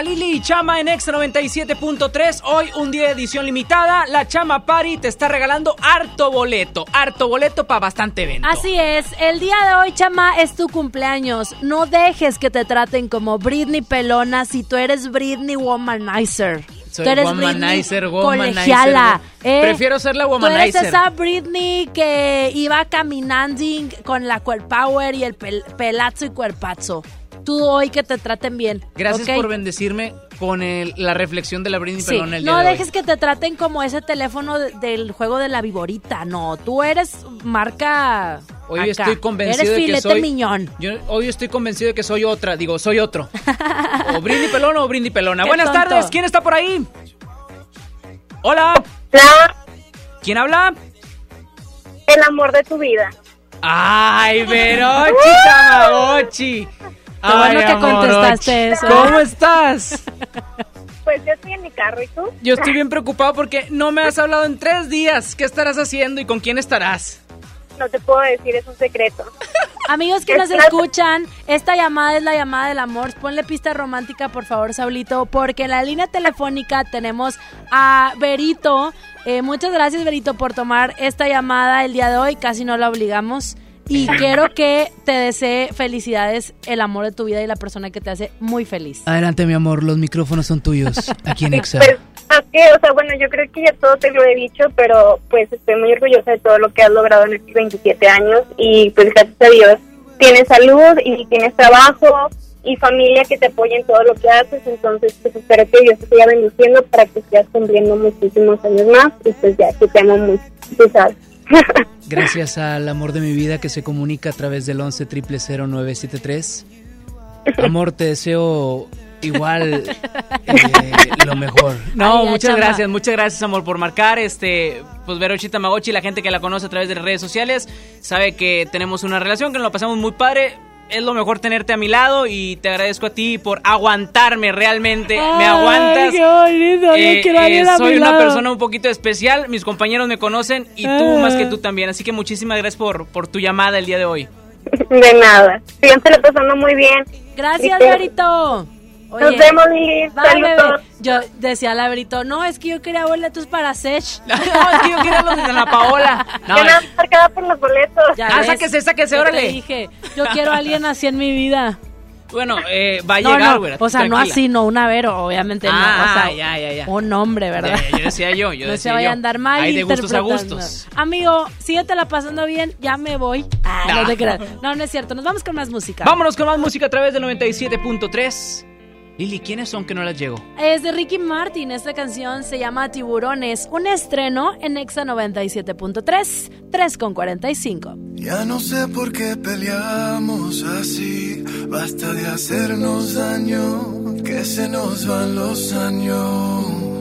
Lili y Chama en X 97.3. Hoy, un día de edición limitada. La Chama Party te está regalando harto boleto. Harto boleto para bastante evento. Así es, el día de hoy, chama, es tu cumpleaños. No dejes que te traten como Britney Pelona si tú eres Britney Womanizer. Soy tú eres womanizer, Britney womanizer, colegiala. ¿eh? Prefiero ser la Tú eres womanizer. esa Britney que iba caminando con la cuer power y el pel- pelazo y cuerpazo. Tú hoy que te traten bien. Gracias por bendecirme con el- la reflexión de la Britney Sí, Pelón el día no de hoy. dejes que te traten como ese teléfono de- del juego de la viborita. No, tú eres marca. Hoy acá. estoy convencido Eres de que filete soy miñón. Yo hoy estoy convencido de que soy otra, digo, soy otro. o Brindy Pelona o Brindy Pelona. Qué Buenas tonto. tardes, ¿quién está por ahí? Hola. ¿Quién habla? El amor de tu vida. Ay, <laughs> Verochi Tamagotchi. Qué bueno que contestaste eso. ¿Cómo estás? <laughs> Pues yo estoy en mi carro, ¿y tú? Yo estoy bien preocupado porque no me has hablado en tres días. ¿Qué estarás haciendo y con quién estarás? No te puedo decir, es un secreto. <laughs> Amigos que nos escuchan, esta llamada es la llamada del amor. Ponle pista romántica, por favor, Saulito, porque en la línea telefónica tenemos a Berito. Eh, muchas gracias, Berito, por tomar esta llamada el día de hoy. Casi no la obligamos. Y quiero que te desee felicidades, el amor de tu vida y la persona que te hace muy feliz. Adelante, mi amor, los micrófonos son tuyos aquí en <laughs> Exa. Pues, ¿a qué? O sea, bueno, yo creo que ya todo te lo he dicho, pero pues estoy muy orgullosa de todo lo que has logrado en estos 27 años y pues gracias a Dios tienes salud y tienes trabajo y familia que te apoya en todo lo que haces, entonces pues espero que Dios te siga bendiciendo para que sigas cumpliendo muchísimos años más y pues ya que te amo mucho, tú sabes. Gracias al amor de mi vida que se comunica a través del 11 973 Amor, te deseo igual eh, lo mejor. No, Ay, muchas gracias, muchas gracias, amor, por marcar. Este, pues Verochi Tamagotchi, la gente que la conoce a través de las redes sociales, sabe que tenemos una relación, que nos la pasamos muy padre. Es lo mejor tenerte a mi lado y te agradezco a ti por aguantarme realmente. Me aguantas. qué bonito, yo Eh, quiero a soy mi una lado. persona un poquito especial. Mis compañeros me conocen y tú Ah. más que tú también. Así que muchísimas gracias por, por tu llamada el día de hoy. De nada, síganse pasando muy bien. Gracias. Oye, Nos vemos, Lili. bye, Saludos. bebé. Yo decía a Berito, no, es que yo quería boletos para Sech. no, es que yo quería los de Ana Paola. No, Marcada por los boletos. Ya Ah, ves, sáquese, sáquese, órale. dije, yo quiero a alguien así en mi vida. Bueno, eh, va a no, llegar, no, o sea, no así, no un avero, obviamente no. Ah, O sea, ya, ya, ya. un hombre, ¿verdad? Ya, ya, yo decía yo, yo <laughs> no decía se vaya a andar mal Hay de gustos a gustos. Amigo, síguetela pasando bien, ya me voy. Ah, no No. te creas. No, no es cierto. Nos vamos con más música. Vámonos con más música a través del 97.3. Lili, ¿quiénes son que no las llego? Es de Ricky Martin. Esta canción se llama Tiburones. Un estreno en Exa 97.3, 3 con 45. Ya no sé por qué peleamos así. Basta de hacernos daño, que se nos van los años.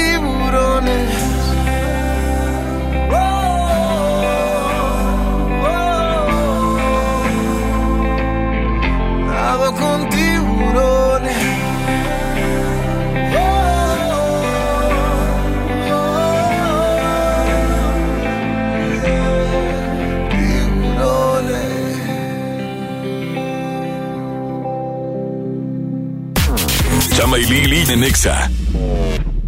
Chama y Lili en.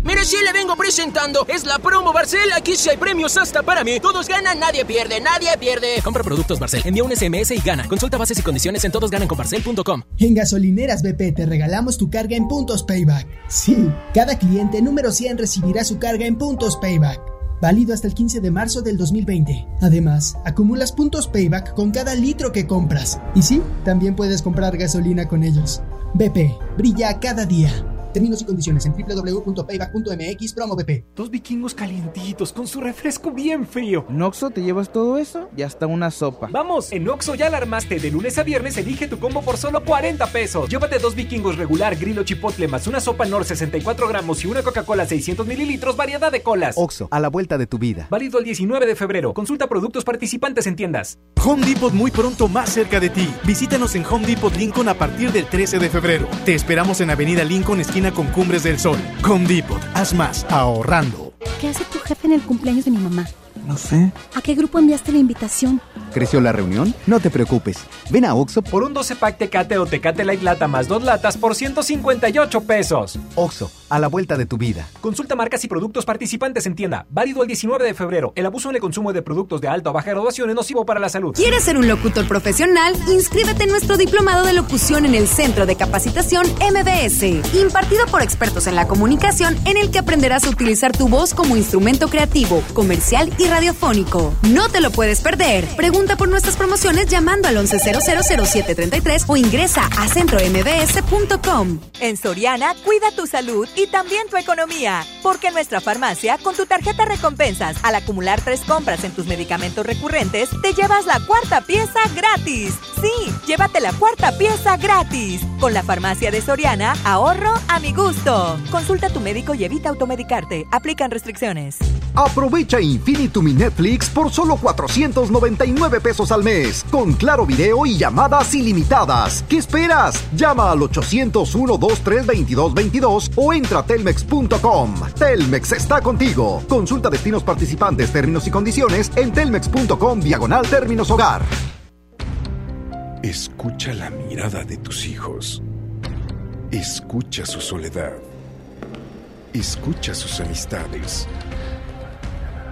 Mire, sí le vengo presentando. Es la promo Barcel. Aquí sí hay premios hasta para mí. Todos ganan, nadie pierde, nadie pierde. Compra productos Barcel, envía un SMS y gana. Consulta bases y condiciones en todosgananconbarcel.com. En Gasolineras BP te regalamos tu carga en puntos payback. Sí, cada cliente número 100 recibirá su carga en puntos payback. Válido hasta el 15 de marzo del 2020. Además, acumulas puntos payback con cada litro que compras. Y sí, también puedes comprar gasolina con ellos. BP, brilla cada día. Términos y condiciones en www.payback.mx promo BP. Dos vikingos calientitos con su refresco bien frío. ¿En Oxxo te llevas todo eso? Y hasta una sopa. Vamos, en Oxxo ya la armaste. De lunes a viernes elige tu combo por solo 40 pesos. Llévate dos vikingos regular, grillo chipotle, más una sopa Nor 64 gramos y una Coca-Cola 600 mililitros, variedad de colas. Oxo, a la vuelta de tu vida. Válido el 19 de febrero. Consulta productos participantes en tiendas. Home Depot muy pronto más cerca de ti. Visítanos en Home Depot Lincoln a partir del 13 de febrero. Te esperamos en Avenida Lincoln, esquina con Cumbres del Sol. Home Depot, haz más ahorrando. ¿Qué hace tu jefe en el cumpleaños de mi mamá? No sé. ¿A qué grupo enviaste la invitación? ¿Creció la reunión? No te preocupes. Ven a Oxo por un 12 pack Tecate o Tecate Light Lata más dos latas por 158 pesos. Oxo, a la vuelta de tu vida. Consulta marcas y productos participantes en tienda. Válido el 19 de febrero. El abuso en el consumo de productos de alta o baja graduación es nocivo para la salud. ¿Quieres ser un locutor profesional? Inscríbete en nuestro diplomado de locución en el Centro de Capacitación MBS, impartido por expertos en la comunicación, en el que aprenderás a utilizar tu voz como instrumento creativo, comercial y radiofónico. No te lo puedes perder. Pregunta por nuestras promociones llamando al 11000733 o ingresa a centrombs.com. En Soriana, cuida tu salud y también tu economía, porque en nuestra farmacia, con tu tarjeta recompensas, al acumular tres compras en tus medicamentos recurrentes, te llevas la cuarta pieza gratis. Sí, llévate la cuarta pieza gratis. Con la farmacia de Soriana, ahorro a mi gusto. Consulta a tu médico y evita automedicarte. Aplican restricciones. Aprovecha Infinitum y Netflix por solo 499 pesos al mes, con claro video y llamadas ilimitadas. ¿Qué esperas? Llama al 801-232-2222 o entra a telmex.com. Telmex está contigo. Consulta destinos participantes, términos y condiciones en telmex.com diagonal términos hogar. Escucha la mirada de tus hijos. Escucha su soledad. Escucha sus amistades.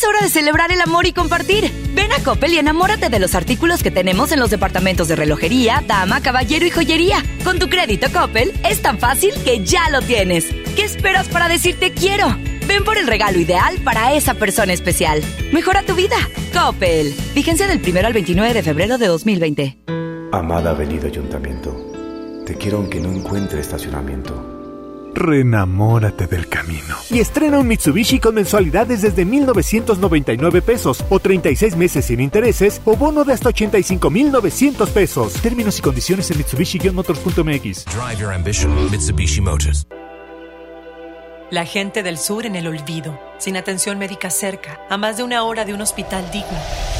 Es hora de celebrar el amor y compartir. Ven a Coppel y enamórate de los artículos que tenemos en los departamentos de relojería, dama, caballero y joyería. Con tu crédito Coppel es tan fácil que ya lo tienes. ¿Qué esperas para decirte quiero? Ven por el regalo ideal para esa persona especial. Mejora tu vida. Coppel. Vigencia del 1 al 29 de febrero de 2020. Amada Avenida Ayuntamiento, te quiero aunque no encuentre estacionamiento. Renamórate del camino. Y estrena un Mitsubishi con mensualidades desde 1,999 pesos o 36 meses sin intereses o bono de hasta 85,900 pesos. Términos y condiciones en Mitsubishi-motors.mx. Drive your ambition, Mitsubishi Motors. La gente del sur en el olvido, sin atención médica cerca, a más de una hora de un hospital digno.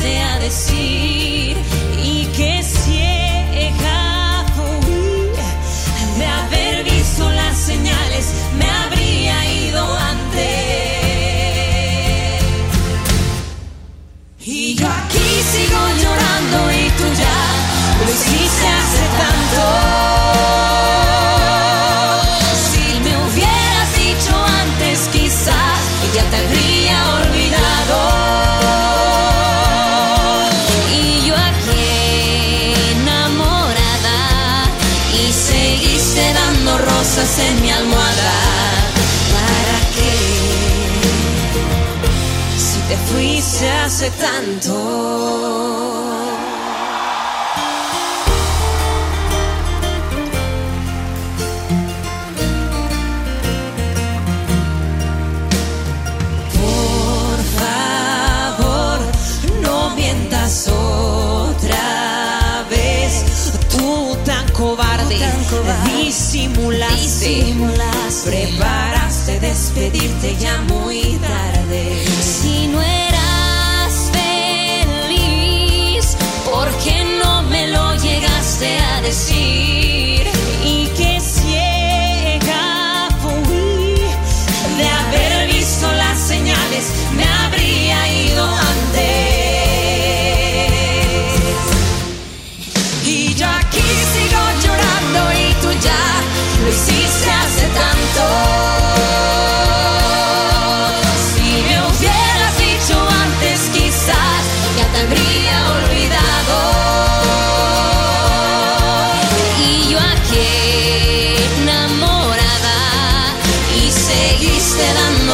Llegaste a decir? Y que ciega fui de haber visto las señales, me habría ido antes. Y yo aquí sigo llorando y tú ya lo hiciste hace. Hace tanto. Por favor, no mientas otra vez. Tú tan cobarde, disimulaste, preparaste despedirte ya muy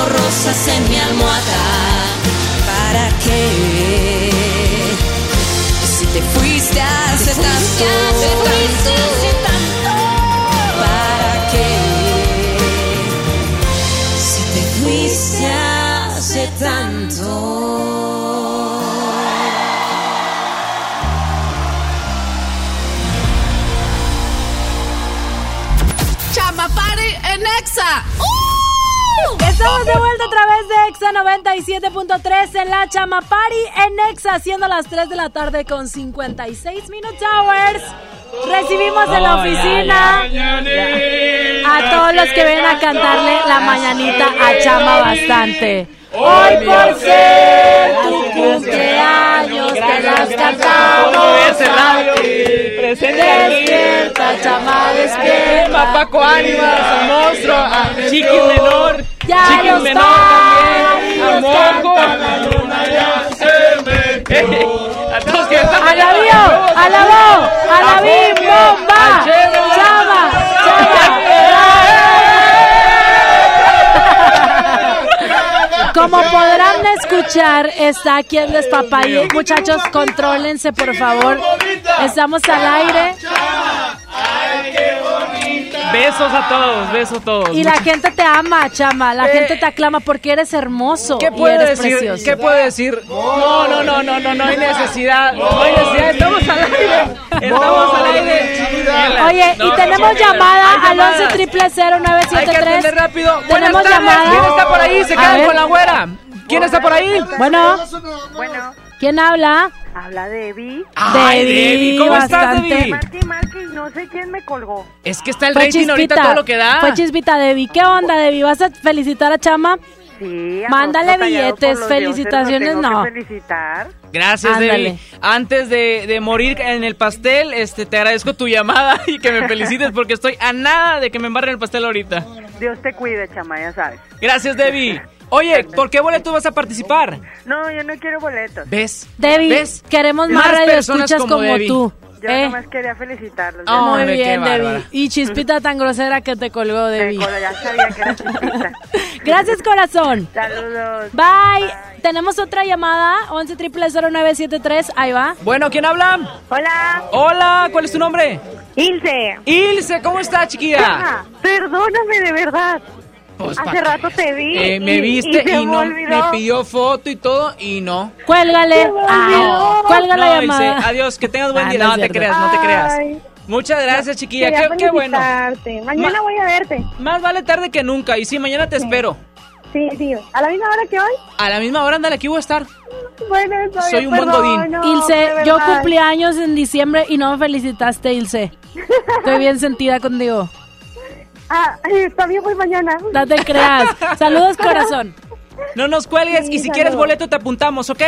rosas en mi almohada. ¿Para qué? Estamos de vuelta a través de Exa 97.3 en la Chama Party en Exa, siendo las 3 de la tarde con 56 Minute Hours. Recibimos en la oficina a todos los que vienen a cantarle la mañanita a Chama bastante. Hoy por ser tu cumpleaños te las cantamos. Despierta, chama, despierta. Paco Ánimas, monstruo, a Chiqui Menor, Ya Chiqui los Menor también, a Moco. A todos que están ¡Alabío! ¡Alabó! ¡Alabim! ¡Bomba! ¡Chama! ¡Chama! Como podrán escuchar, está aquí el despapalle. Muchachos, contrólense, por favor. Estamos al aire. Besos a todos, besos a todos. Y la gente te ama, chama. La Eh, gente te aclama porque eres hermoso. ¿Qué y puedo eres decir? precioso. ¿Qué puedo decir? No, no, no, no, no, no hay necesidad. No hay necesidad. Estamos al aire. Estamos al aire. Oye, No, y tenemos no, llamada al llamadas. 11 triple 0973. Hay que atender rápido. Tenemos llamada. ¿Quién está por ahí? Se quedan con la güera. ¿Quién está por ahí? Bueno, Bueno, ¿quién habla? habla Debbie. Ay, Debbie, ¿cómo estás. Debbie? Marque, y no sé quién me colgó. Es que está el Fue rating ahorita chispita. todo lo que da. Fue chispita, Debbie. ¿Qué onda, Debbie? ¿Vas a felicitar a Chama? Sí, a Mándale billetes, felicitaciones, dioses, no. felicitar. Gracias, Ándale. Debbie. Antes de, de morir en el pastel, este, te agradezco tu llamada <laughs> y que me felicites porque estoy a nada de que me embarren el pastel ahorita. Dios te cuide, chama, ya sabes. Gracias, Debbie. Oye, ¿por qué boleto vas a participar? No, yo no quiero boletos. ¿Ves? Debbie, ¿Ves? queremos Más más personas radioescuchas como tú. Yo ¿eh? nomás quería felicitarlos. Oh, Muy bien. Debbie. Y chispita tan grosera que te colgó, Debbie. Ya sabía que era chispita. <laughs> Gracias, corazón. Saludos. Bye. Tenemos otra llamada, 11 triple 0973. Ahí va. Bueno, ¿quién habla? Hola. Hola, ¿cuál es tu nombre? Ilse. Ilse, ¿cómo estás, chiquilla? Ah, perdóname de verdad. Pues, Hace rato te vi. Eh, me y- viste y, no olvidó. me pidió foto y todo y no. Cuélgale. Cuelga la No, llamada. Adiós, que tengas buen Ah, día. no te creas, no te creas. Ay. Muchas gracias, chiquilla. Qué, qué bueno. Mañana Ma- voy a verte. Más vale tarde que nunca. Y sí, mañana te espero. Sí, sí. ¿A la misma hora que hoy? A la misma hora, ándale, aquí voy a estar. Bueno, Soy un buen godín. no, Ilse, yo cumplí años en diciembre y no me felicitaste, Ilse. Estoy bien sentida contigo. Ah, <laughs> está bien, pues mañana. No te creas. Saludos, corazón. No nos cuelgues Sí, y si quieres boleto te apuntamos, ¿ok?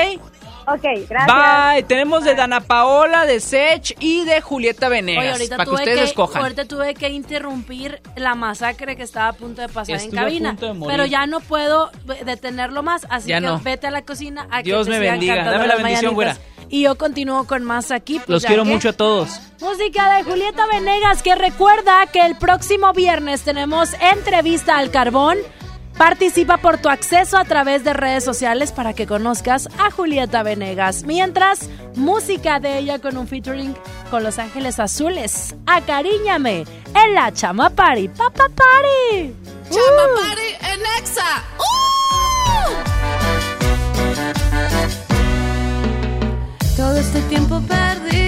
Ok, gracias. Bye. Tenemos de Dana Paola, de Sech y de Julieta Venegas. Oye, ahorita para que tuve ustedes que, escojan. ahorita tuve que interrumpir la masacre que estaba a punto de pasar Estuve en a cabina. punto de morir. Pero ya no puedo detenerlo más, así Ya que no. vete a la cocina a Dios que te me bendiga. Dame la bendición, mañanitas. Y yo continúo con más aquí. pues, Los quiero que- mucho a todos. Música de Julieta Venegas, que recuerda que el próximo viernes tenemos entrevista al carbón. Participa por tu acceso a través de redes sociales para que conozcas a Julieta Venegas. Mientras, música de ella con un featuring con Los Ángeles Azules. Acariñame en la Chama Party. Papa Party. Chama Uh. Party en Exa. Todo este tiempo perdido,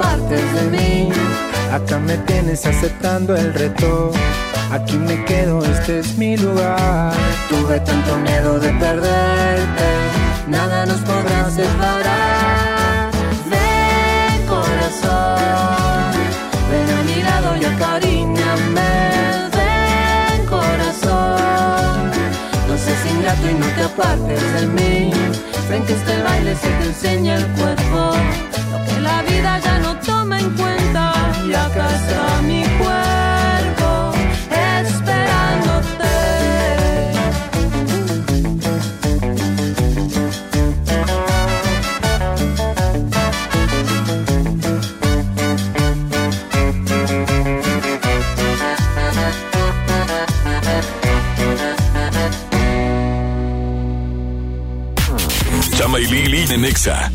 Apartes de mí. Acá me tienes aceptando el reto. Aquí me quedo, este es mi lugar. Tuve tanto miedo de perderte, nada nos podrá separar. Ven corazón, ven a mi lado y acariñame. Ven corazón, no seas ingrato y no te apartes de mí. Ven que este baile se te enseña el cuerpo, lo que la vida ya no toma en cuenta. Y acá está mi cuerpo esperándote. Chama y Lili de Nexa.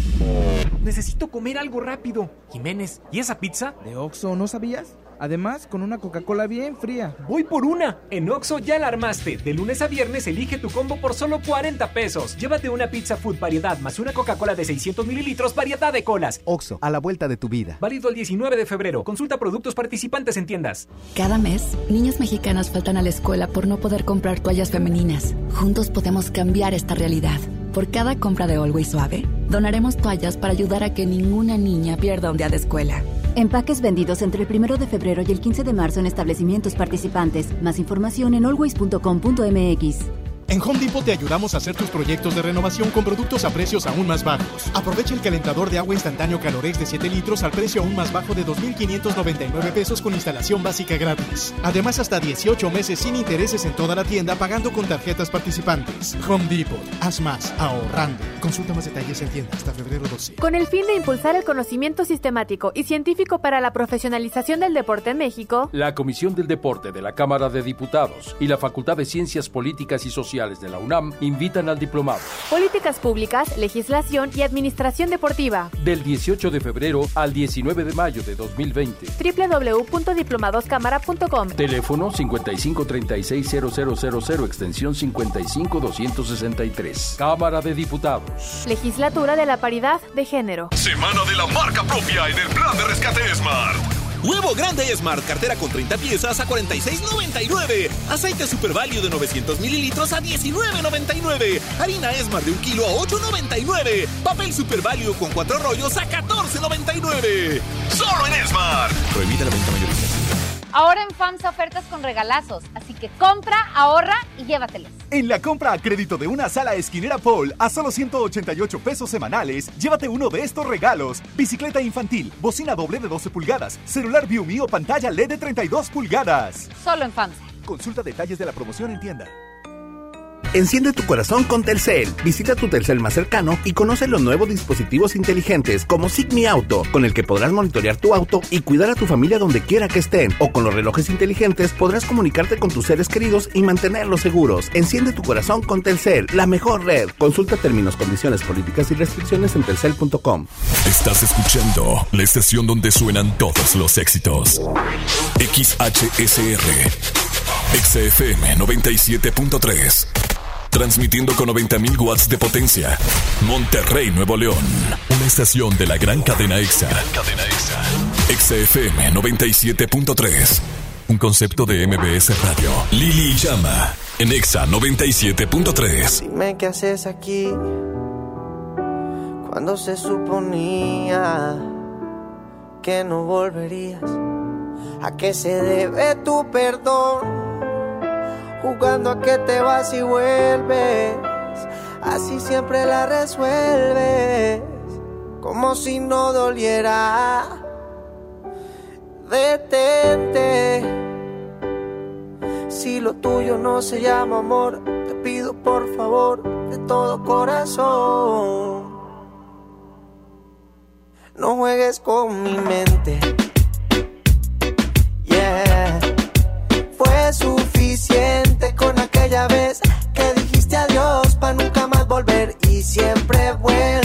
Necesito comer algo rápido. Jiménez, ¿y esa pizza? ¿De Oxxo no sabías? Además, con una Coca-Cola bien fría. Voy por una. En Oxo ya la armaste. De lunes a viernes elige tu combo por solo 40 pesos. Llévate una pizza food variedad más una Coca-Cola de 600 mililitros variedad de colas. Oxo, a la vuelta de tu vida. Válido el 19 de febrero. Consulta productos participantes en tiendas. Cada mes, niñas mexicanas faltan a la escuela por no poder comprar toallas femeninas. Juntos podemos cambiar esta realidad. Por cada compra de Always Suave, donaremos toallas para ayudar a que ninguna niña pierda un día de escuela. Empaques vendidos entre el 1 de febrero y el 15 de marzo en establecimientos participantes. Más información en always.com.mx. En Home Depot te ayudamos a hacer tus proyectos de renovación con productos a precios aún más bajos. Aprovecha el calentador de agua instantáneo Calorex de 7 litros al precio aún más bajo de 2.599 pesos con instalación básica gratis. Además, hasta 18 meses sin intereses en toda la tienda pagando con tarjetas participantes. Home Depot. Haz más ahorrando. Consulta más detalles en tienda hasta febrero 12. Con el fin de impulsar el conocimiento sistemático y científico para la profesionalización del deporte en México, La Comisión del Deporte de la Cámara de Diputados y la Facultad de Ciencias Políticas y Sociales de la UNAM invitan al diplomado. políticas públicas, legislación y administración deportiva. Del 18 de febrero al 19 de mayo de 2020. www.diplomadoscámara.com Teléfono 5536-0000 extensión 55263. Cámara de Diputados. Legislatura de la Paridad de Género. Semana de la marca propia en el plan de rescate Smart. Huevo grande Smart, cartera con 30 piezas a 46.99. Aceite Super Value de 900 mililitros a 19.99. Harina Smart de un kilo a 8.99. Papel Super Value con cuatro rollos a 14.99. Solo en Smart. Prohibida la venta mayorista. Ahora en FAMSA ofertas con regalazos, así que compra, ahorra y llévatelos. En la compra a crédito de una sala esquinera Paul a solo 188 pesos semanales, llévate uno de estos regalos: bicicleta infantil, bocina doble de 12 pulgadas, celular ViewMe o pantalla LED de 32 pulgadas. Solo en FAMSA. Consulta detalles de la promoción en tienda. Enciende tu corazón con Telcel. Visita tu Telcel más cercano y conoce los nuevos dispositivos inteligentes como Sigmi Auto, con el que podrás monitorear tu auto y cuidar a tu familia donde quiera que estén. O con los relojes inteligentes podrás comunicarte con tus seres queridos y mantenerlos seguros. Enciende tu corazón con Telcel, la mejor red. Consulta términos, condiciones, políticas y restricciones en telcel.com. Estás escuchando la estación donde suenan todos los éxitos. XHSR. XFM 97.3. Transmitiendo con 90.000 watts de potencia. Monterrey, Nuevo León. Una estación de la gran cadena EXA. cadena EXA. XFM 97.3. Un concepto de MBS Radio. Lili Llama. En EXA 97.3. Dime qué haces aquí cuando se suponía que no volverías. ¿A qué se debe tu perdón? Jugando a que te vas y vuelves. Así siempre la resuelves. Como si no doliera. Detente. Si lo tuyo no se llama amor, te pido por favor de todo corazón. No juegues con mi mente. Yeah. Fue suficiente aquella vez que dijiste adiós para nunca más volver y siempre vuelves.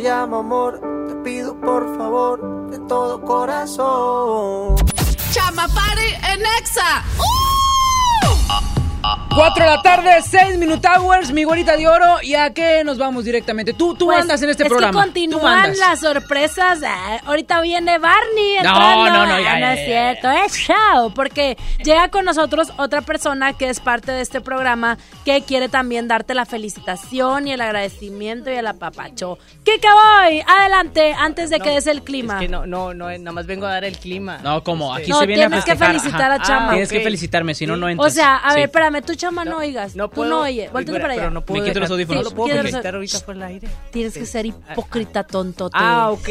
Se llama amor, te pido por favor de todo corazón. Chama Party en Exa. 4 de la tarde, 6 Minute Hours, mi güerita de oro. ¿Y a qué nos vamos directamente? Tú, tú Pues, andas en este es programa. que continúan las sorpresas. Ah, ahorita viene Barney No, entrando. no, no, Ah, ya, no ya, es cierto, es show. Porque llega con nosotros otra persona que es parte de este programa que quiere también darte la felicitación y el agradecimiento y el apapacho. Kike Boy, adelante, antes de que des el clima. Es que no, no, no, nada más vengo a dar el clima. No, como aquí No, se viene a tienes que festejar. felicitar a Chama. Tienes Ah, ok. que felicitarme, si no, no entras. O sea, a Sí. ver, espérame, tú chama no, oigas. no tú puedo- no oyes. Voltea Pero- para allá. pero no puedo Me quito los audífonos. No lo puedo felicitar ahorita por el aire. Tienes que ser hipócrita, tontote. Ah, ok.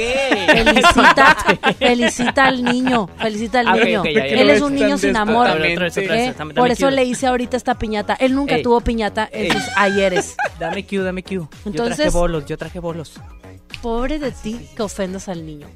Felicita, felicita al niño, felicita al <laughs> Ah, ok, niño. ok, ya, ya. Él es un niño sin amor. Otra vez, otra vez, otra vez, ¿eh? dame- Por eso cue. le hice ahorita esta piñata. Él nunca Ey. tuvo piñata en sus ayeres. Dame Q, dame Q. yo Entonces- traje bolos, yo traje bolos. Pobre de ti que ofendas al niño.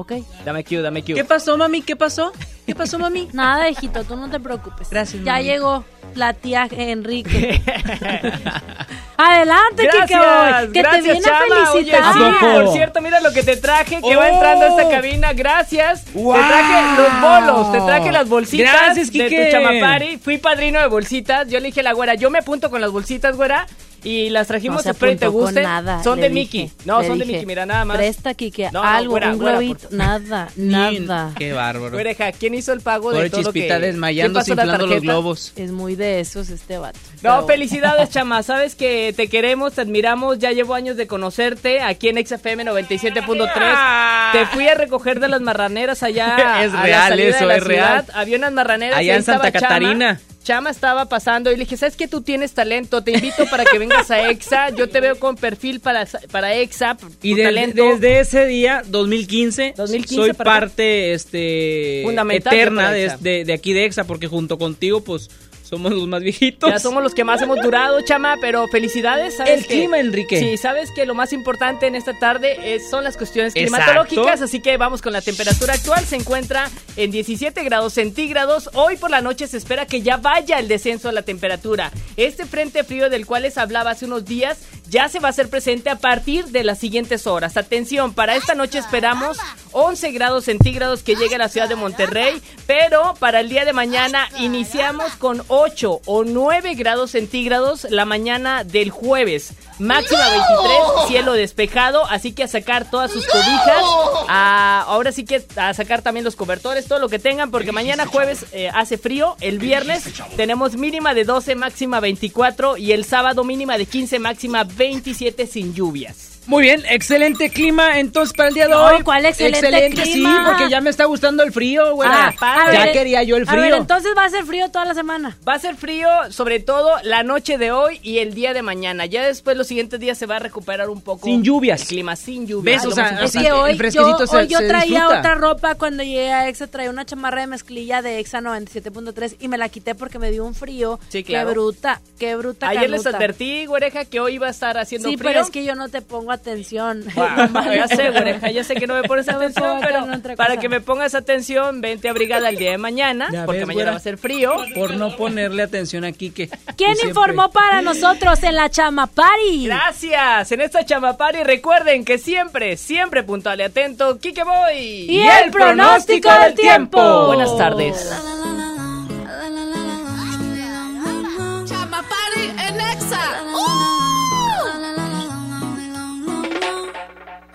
¿Ok? Dame Q, dame Q. ¿Qué pasó, mami? ¿Qué pasó? ¿Qué pasó, mami? <laughs> Nada, hijito, tú no te preocupes. Gracias, Ya mami. llegó la tía Enrique. <laughs> Adelante, Kike Gracias, Boy, que gracias, te viene Chama. a Oye, felicitar. sí, por cierto, mira lo que te traje, que va Oh. entrando a esta cabina. Gracias. Wow. Te traje los bolos, te traje las bolsitas Gracias, de tu chamapari. Fui padrino de bolsitas. Yo le dije a la güera, yo me apunto con las bolsitas, güera. Y las trajimos, No se espero y te gusten. nada, Son de dije, Mickey. No, son de Mickey, mira, nada más. Presta, Kike, No, no, algo, un globito. por- Nada, <laughs> nada. Qué bárbaro. Güereja, ¿quién hizo el pago Pobre de todo lo que... Chispita ¿Quién desmayándose, pasó la inflando los globos. Es muy de esos este vato. No, felicidades, <laughs> chama. Sabes que te queremos, te admiramos. Ya llevo años de conocerte aquí en XFM 97.3. Te fui a recoger de las marraneras allá. <laughs> Es a real eso, de la es real. Había unas marraneras. Allá en Santa Chama. Chama estaba pasando y le dije, ¿sabes que tú tienes talento? Te invito para que vengas a EXA. Yo te veo con perfil para, para EXA. Y talento. desde ese día, 2015, 2015 soy parte este, eterna de de- de aquí de EXA, porque junto contigo, pues, somos los más viejitos. Ya somos los que más hemos durado, chama, pero felicidades. ¿sabes El que- clima, Enrique. Sí, sabes que lo más importante en esta tarde es- son las cuestiones Exacto. climatológicas, así que vamos con la temperatura actual. Se encuentra en 17 grados centígrados. Hoy por la noche se espera que ya vaya el descenso de la temperatura. Este frente frío del cual les hablaba hace unos días ya se va a hacer presente a partir de las siguientes horas. Atención, para esta noche esperamos 11 grados centígrados que llegue a la ciudad de Monterrey, pero para el día de mañana iniciamos con 8 o 9 grados centígrados la mañana del jueves. Máxima 23, cielo despejado, así que a sacar todas sus cobijas. a- ahora sí que a sacar también los cobertores, todo lo que tengan, porque mañana jueves eh, hace frío. El viernes tenemos mínima de 12, máxima 24 y el sábado mínima de 15, máxima 27 sin lluvias. Muy bien, excelente clima entonces para el día de No, hoy. ¿cuál excelente clima? sí, porque ya me está gustando el frío, güey. Ah, ya A ver, quería yo el A ver, frío. entonces va a ser frío toda la semana. Va a ser frío, sobre todo la noche de hoy y el día de mañana. Ya después, los siguientes días, se va a recuperar un poco. Sin lluvias. El clima sin lluvias. ¿Ves? lo O sea, Es que hoy el fresquecito yo, se- hoy yo se traía disfruta. otra ropa cuando llegué a EXA, traía una chamarra de mezclilla de EXA 97.3 y me la quité porque me dio un frío. Sí, claro. Qué bruta, qué bruta Ayer les advertí, güereja, que hoy iba a estar haciendo Sí, frío. pero es que yo no te pongo atención. <laughs> Guau, ya sé, güereja, ya sé que no me pones <laughs> No atención, pero para que me pongas atención, vente abrigada el día de mañana, Ya porque ves, mañana güera. va a ser frío. Por no ponerle atención aquí que... ¿Quién siempre- informó para nosotros en la Chama Party? Gracias, en esta chamapari recuerden que siempre, siempre puntual y atento, Kike Boy. Y el pronóstico del tiempo. Buenas tardes. Chama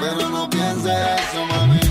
Pero no pienses eso, mami.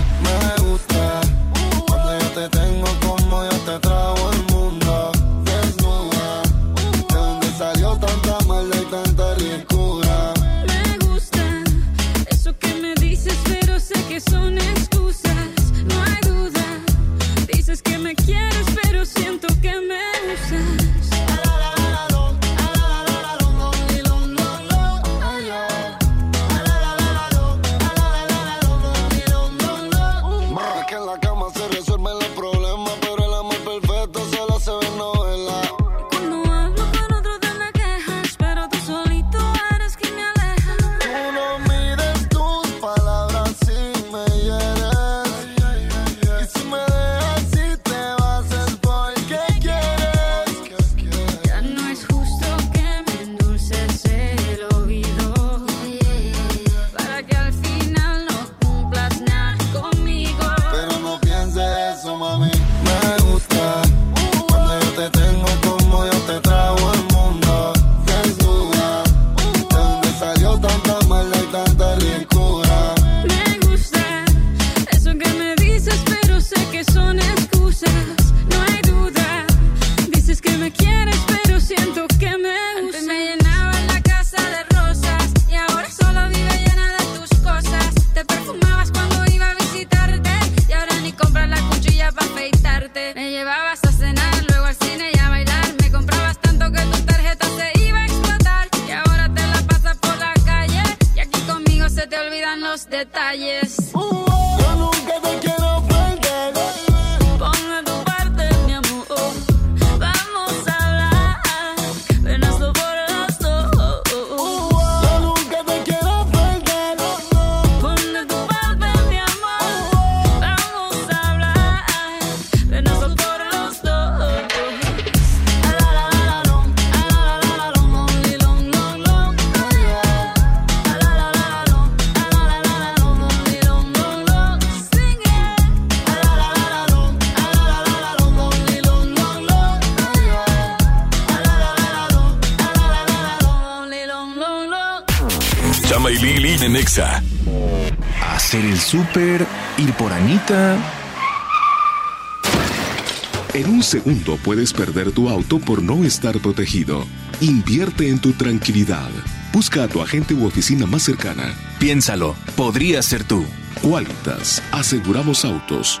Segundo puedes perder tu auto por no estar protegido. Invierte en tu tranquilidad. Busca a tu agente u oficina más cercana. Piénsalo, podría ser tú. Qualitas, aseguramos autos,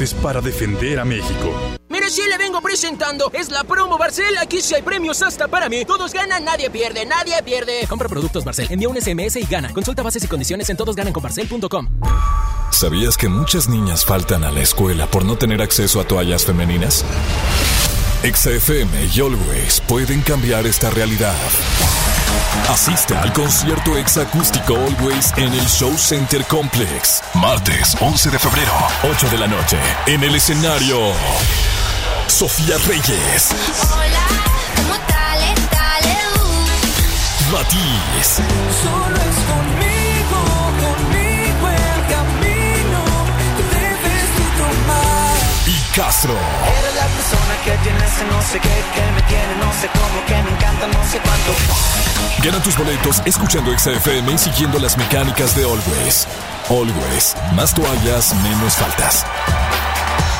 para defender a México. Mire, sí le vengo presentando. Es la promo Barcel. Aquí sí hay premios hasta para mí. Todos ganan, nadie pierde, nadie pierde. Compra productos Barcel, envía un SMS y gana. Consulta bases y condiciones en todosgananconbarcel.com. ¿Sabías que muchas niñas faltan a la escuela por no tener acceso a toallas femeninas? Exa FM y Always pueden cambiar esta realidad. Asiste al concierto Exa Acústico Always en el Show Center Complex. Martes 11 de febrero, 8 de la noche. En el escenario, Sofía Reyes, Hola, ¿cómo tal? Dale, Matiz, Solo es conmigo, conmigo el camino. Debes tú tomar. y Castro. Eres la persona que tiene ese no sé qué, que me tiene no sé cómo, que Gana tus boletos escuchando Exa FM y siguiendo las mecánicas de Always. Always, más toallas, menos faltas.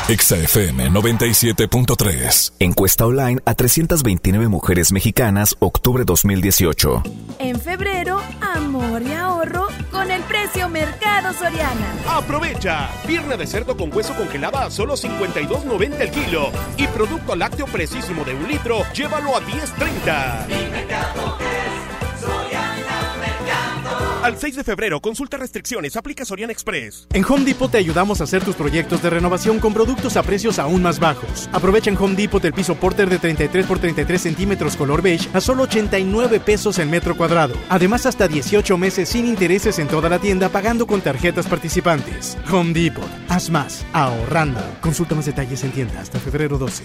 Exa FM 97.3. Encuesta online a 329 mujeres mexicanas, octubre 2018. En febrero, amor y ahorro con el precio Mercado Soriana. Aprovecha. Pierna de cerdo con hueso congelada a solo 52.90 el kilo. Y producto lácteo precisísimo de un litro, llévalo a 10.30. Al 6 de febrero, consulta restricciones, aplica Soriana Express. En Home Depot te ayudamos a hacer tus proyectos de renovación con productos a precios aún más bajos. Aprovecha en Home Depot el piso Porter de 33 por 33 centímetros color beige a solo 89 pesos el metro cuadrado. Además, hasta 18 meses sin intereses en toda la tienda pagando con tarjetas participantes. Home Depot. Haz más. Ahorrando. Consulta más detalles en tienda hasta febrero 12.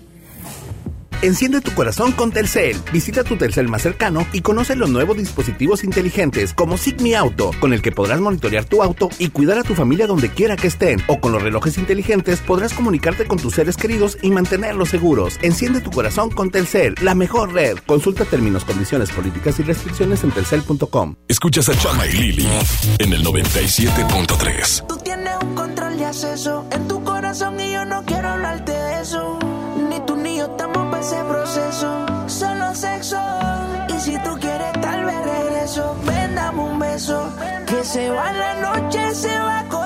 Enciende tu corazón con Telcel. Visita tu Telcel más cercano y conoce los nuevos dispositivos inteligentes como Sigmi Auto, con el que podrás monitorear tu auto y cuidar a tu familia donde quiera que estén. O con los relojes inteligentes podrás comunicarte con tus seres queridos y mantenerlos seguros. Enciende tu corazón con Telcel, la mejor red. Consulta términos, condiciones, políticas y restricciones en telcel.com. Escuchas a Chama y Lili en el 97.3. Tú tienes un control de acceso en tu corazón y yo no quiero hablarte de eso. Ni tú ni yo estamos ese proceso. Solo sexo. Y si tú quieres, tal vez regreso. Ven, dame un beso. Que se va la noche, se va corriendo.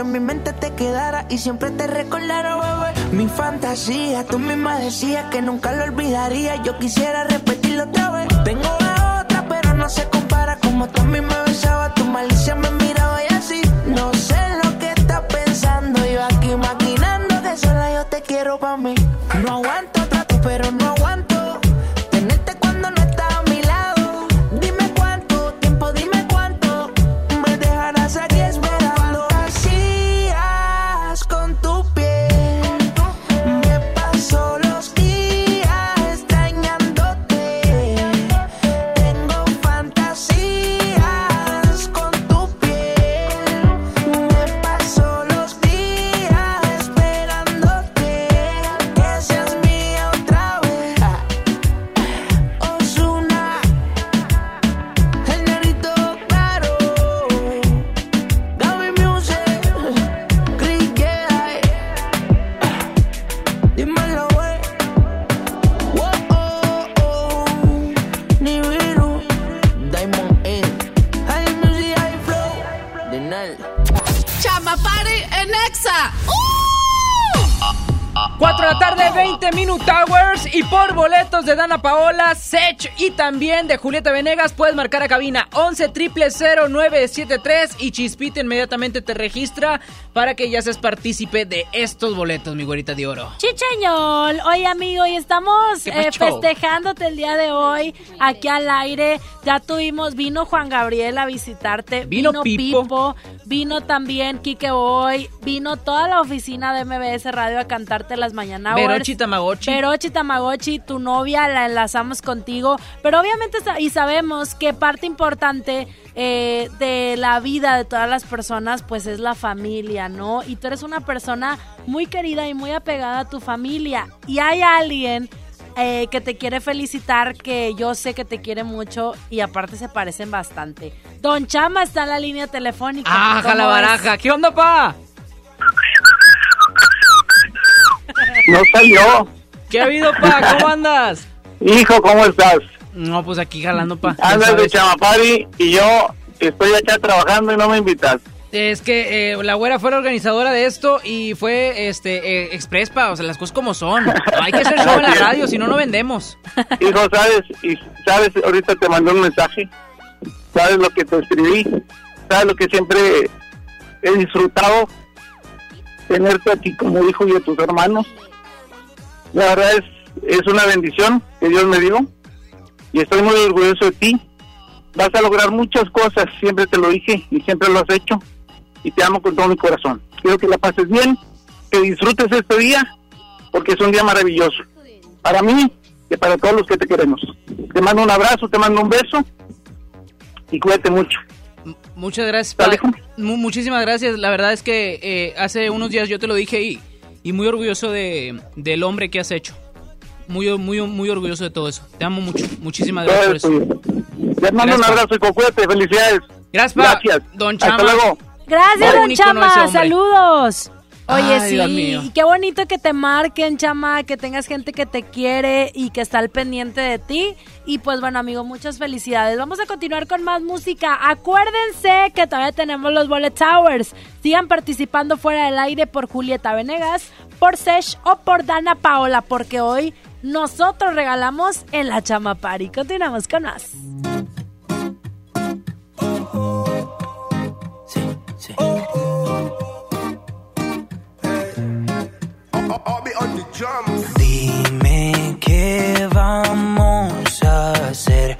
En mi mente te quedara y siempre te recordara, bebé. Mi fantasía, tú misma decías que nunca lo olvidaría. Yo quisiera repetirlo otra vez. Tengo la otra, pero no se compara. Como tú a mí tu malicia me miraba y así. No sé lo que estás pensando. Yo aquí maquinando que sola yo te quiero pa' mí. No aguanto de Dana Paola, Sech y también de Julieta Venegas, puedes marcar a cabina 11 973 y Chispita inmediatamente te registra para que ya seas partícipe de estos boletos, mi güerita de oro. Chicheñol, oye amigo, y estamos ¿Qué eh, festejándote el día de hoy aquí al aire. Ya tuvimos, vino Juan Gabriel a visitarte, Vino Pipo. vino también Kike Boy, vino toda la oficina de MBS Radio a cantarte las mañanas. Verochi Tamagotchi. Verochi Tamagotchi, tu novia, la enlazamos contigo. Pero obviamente y sabemos que parte importante eh, de la vida de todas las personas, pues es la familia, ¿no? Y tú eres una persona muy querida y muy apegada a tu familia. Y hay alguien eh, que te quiere felicitar, que yo sé que te quiere mucho y aparte se parecen bastante. Don Chama está en la línea telefónica. ¡Ah, ¿Cómo la baraja! ¿Qué onda, pa? No soy yo. ¿Qué ha habido, pa? ¿Cómo andas? Hijo, ¿cómo estás? No, pues aquí jalando, pa. Andas de chamapari y yo estoy acá trabajando y no me invitas. Es que eh, la güera fue la organizadora de esto y fue este eh, express, pa, o sea, las cosas como son. No <laughs> hay que hacer show en la radio, si no, no vendemos. <laughs> Hijo, ¿sabes? Y sabes, ahorita te mandé un mensaje. ¿Sabes lo que te escribí? ¿Sabes lo que siempre he disfrutado? Tenerte aquí como hijo y de tus hermanos. La verdad es, es una bendición que Dios me dio y estoy muy orgulloso de ti. Vas a lograr muchas cosas, siempre te lo dije y siempre lo has hecho y te amo con todo mi corazón. Quiero que la pases bien, que disfrutes este día porque es un día maravilloso para mí y para todos los que te queremos. Te mando un abrazo, te mando un beso y cuídate mucho. Muchas gracias, pa. Mu- muchísimas gracias. La verdad es que eh, hace unos días yo te lo dije y, y muy orgulloso de, del hombre que has hecho. Muy, muy, muy orgulloso de todo eso. Te amo mucho. Muchísimas gracias por eso. Te mando un abrazo y cuídate, felicidades. Gracias, pa. Gracias. Don Hasta Chama. luego. Gracias, don bonito, ¿no, ese Chama. Saludos. Oye, Ay, sí, y qué bonito que te marquen, chama, que tengas gente que te quiere y que está al pendiente de ti. Y pues bueno, amigo, muchas felicidades. Vamos a continuar con más música. Acuérdense que todavía tenemos los Bullet Towers. Sigan participando fuera del aire por Julieta Venegas, por Sesh o por Dana Paola, porque hoy nosotros regalamos en la Chama Party. Continuamos con más. Dime qué vamos a hacer.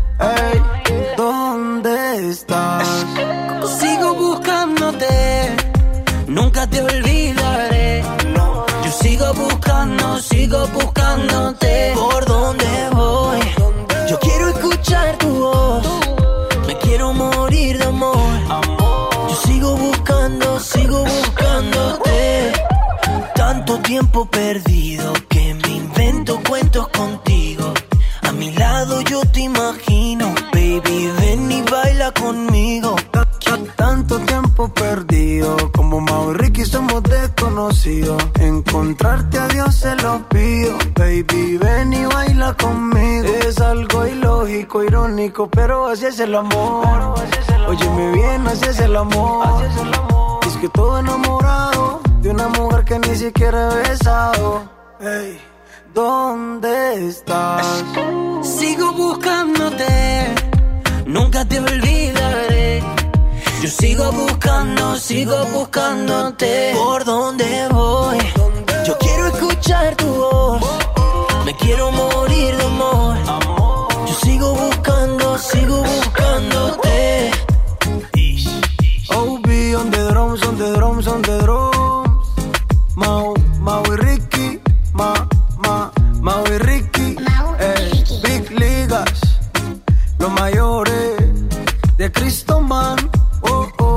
Ey, ¿dónde estás? Sigo buscándote, nunca te olvidaré. Yo sigo buscando, sigo buscándote. ¿Por dónde voy? Yo quiero escuchar tu voz. Me quiero morir de amor. Yo sigo buscando, sigo buscándote. Tanto tiempo perdido que me invento cuentos contigo. Mi lado yo te imagino, baby, ven y baila conmigo. Tanto tiempo perdido, como Mau Ricky somos desconocidos. Encontrarte a Dios se lo pido, baby, ven y baila conmigo. Es algo ilógico, irónico, pero así es el amor. Óyeme bien, así es el amor. Es que todo enamorado de una mujer que ni siquiera he besado. Ey, ¿dónde estás? Sigo buscándote, nunca te olvidaré. Yo sigo buscando, sigo buscándote. ¿Por dónde voy? Yo quiero escuchar tu voz. Me quiero morir de amor. Yo sigo buscando, sigo buscándote. OB on the drums, on the drums, on the drums. Oh, oh.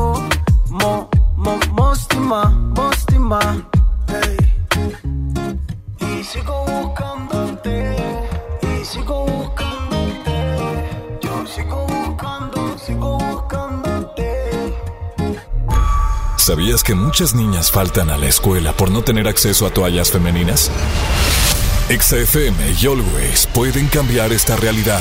¿Sabías que muchas niñas faltan a la escuela por no tener acceso a toallas femeninas? XFM y Always pueden cambiar esta realidad.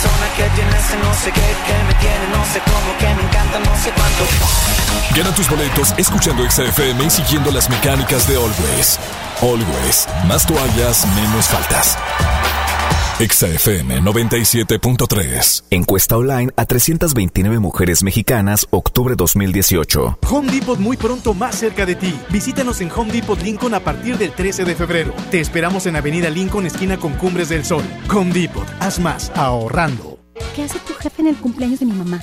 Persona. Gana tus boletos escuchando XFM y siguiendo las mecánicas de Always. Always, más toallas, menos faltas. XFM 97.3. Encuesta online a 329 mujeres mexicanas, octubre 2018. Home Depot muy pronto más cerca de ti. Visítanos en Home Depot Lincoln a partir del 13 de febrero. Te esperamos en Avenida Lincoln, esquina con Cumbres del Sol. Home Depot, haz más ahorrando. ¿Qué hace tu jefe en el cumpleaños de mi mamá?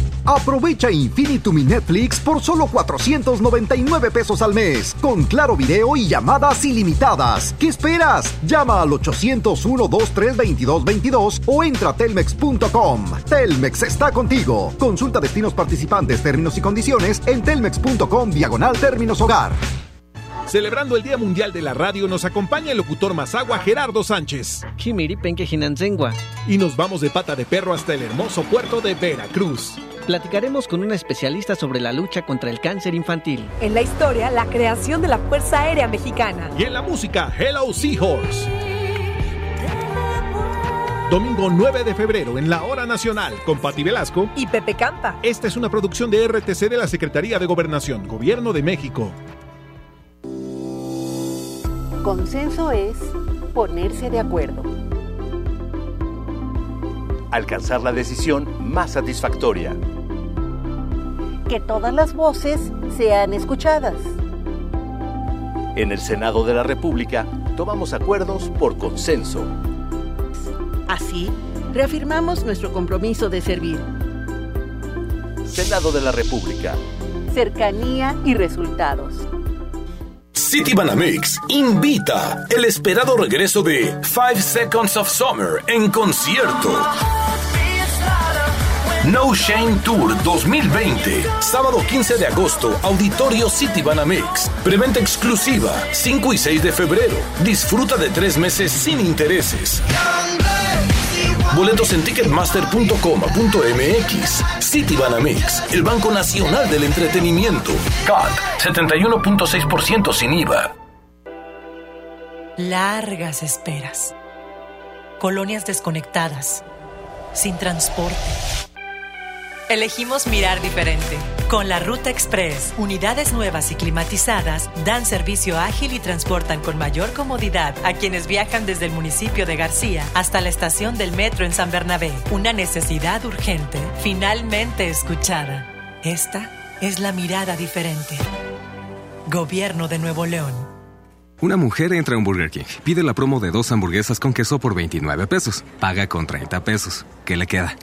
Aprovecha Infinitum mi Netflix por solo 499 pesos al mes, con claro video y llamadas ilimitadas. ¿Qué esperas? Llama al 801-232222 o entra a telmex.com. Telmex está contigo. Consulta destinos participantes, términos y condiciones en telmex.com diagonal términos hogar. Celebrando el Día Mundial de la Radio nos acompaña el locutor Mazagua Gerardo Sánchez. Y nos vamos de pata de perro hasta el hermoso puerto de Veracruz. Platicaremos con una especialista sobre la lucha contra el cáncer infantil. En la historia, la creación de la Fuerza Aérea Mexicana. Y en la música, Hello Seahorse. Domingo 9 de febrero en la Hora Nacional con Pati Velasco y Pepe Campa. Esta es una producción de RTC de la Secretaría de Gobernación, Gobierno de México. Consenso es ponerse de acuerdo alcanzar la decisión más satisfactoria. Que todas las voces sean escuchadas. En el Senado de la República tomamos acuerdos por consenso. Así, reafirmamos nuestro compromiso de servir. Senado de la República. Cercanía y resultados. City Banamex invita el esperado regreso de Five Seconds of Summer en concierto no Shame Tour 2020. Sábado 15 de agosto, Auditorio City Banamex. Preventa exclusiva, 5 y 6 de febrero. Disfruta de tres meses sin intereses. Boletos en ticketmaster.com.mx. City Banamex, el Banco Nacional del Entretenimiento. CAT, 71.6% sin IVA. Largas esperas. Colonias desconectadas. Sin transporte Elegimos mirar diferente. Con la Ruta Express, unidades nuevas y climatizadas dan servicio ágil y transportan con mayor comodidad a quienes viajan desde el municipio de García hasta la estación del metro en San Bernabé. Una necesidad urgente, finalmente escuchada. Esta es la mirada diferente. Gobierno de Nuevo León. Una mujer entra a un Burger King, pide la promo de dos hamburguesas con queso por 29 pesos, paga con 30 pesos. ¿Qué le queda?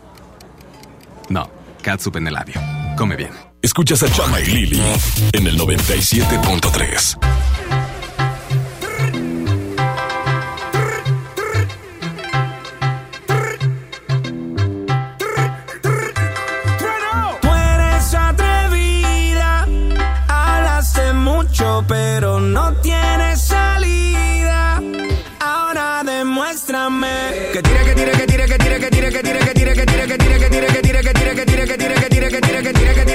No catsup en el labio. Come bien. Escuchas a Chama y Lili en el 97.3. pero no tiene salida. Ahora demuéstrame que tira, que tira, que tira, que tira, que tira, que tira, que tira, que tira, que tira, que tira, que tira, que tira, que tira. que que tira, que tira, que tira, que tira.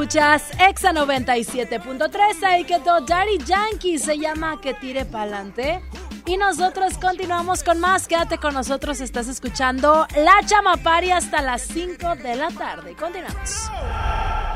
escuchas Exa 97.3, ahí quedó Daddy Yankee, se llama Que tire pa'lante. Y nosotros continuamos con más, quédate con nosotros, estás escuchando La Chamapari hasta las 5 de la tarde. Continuamos.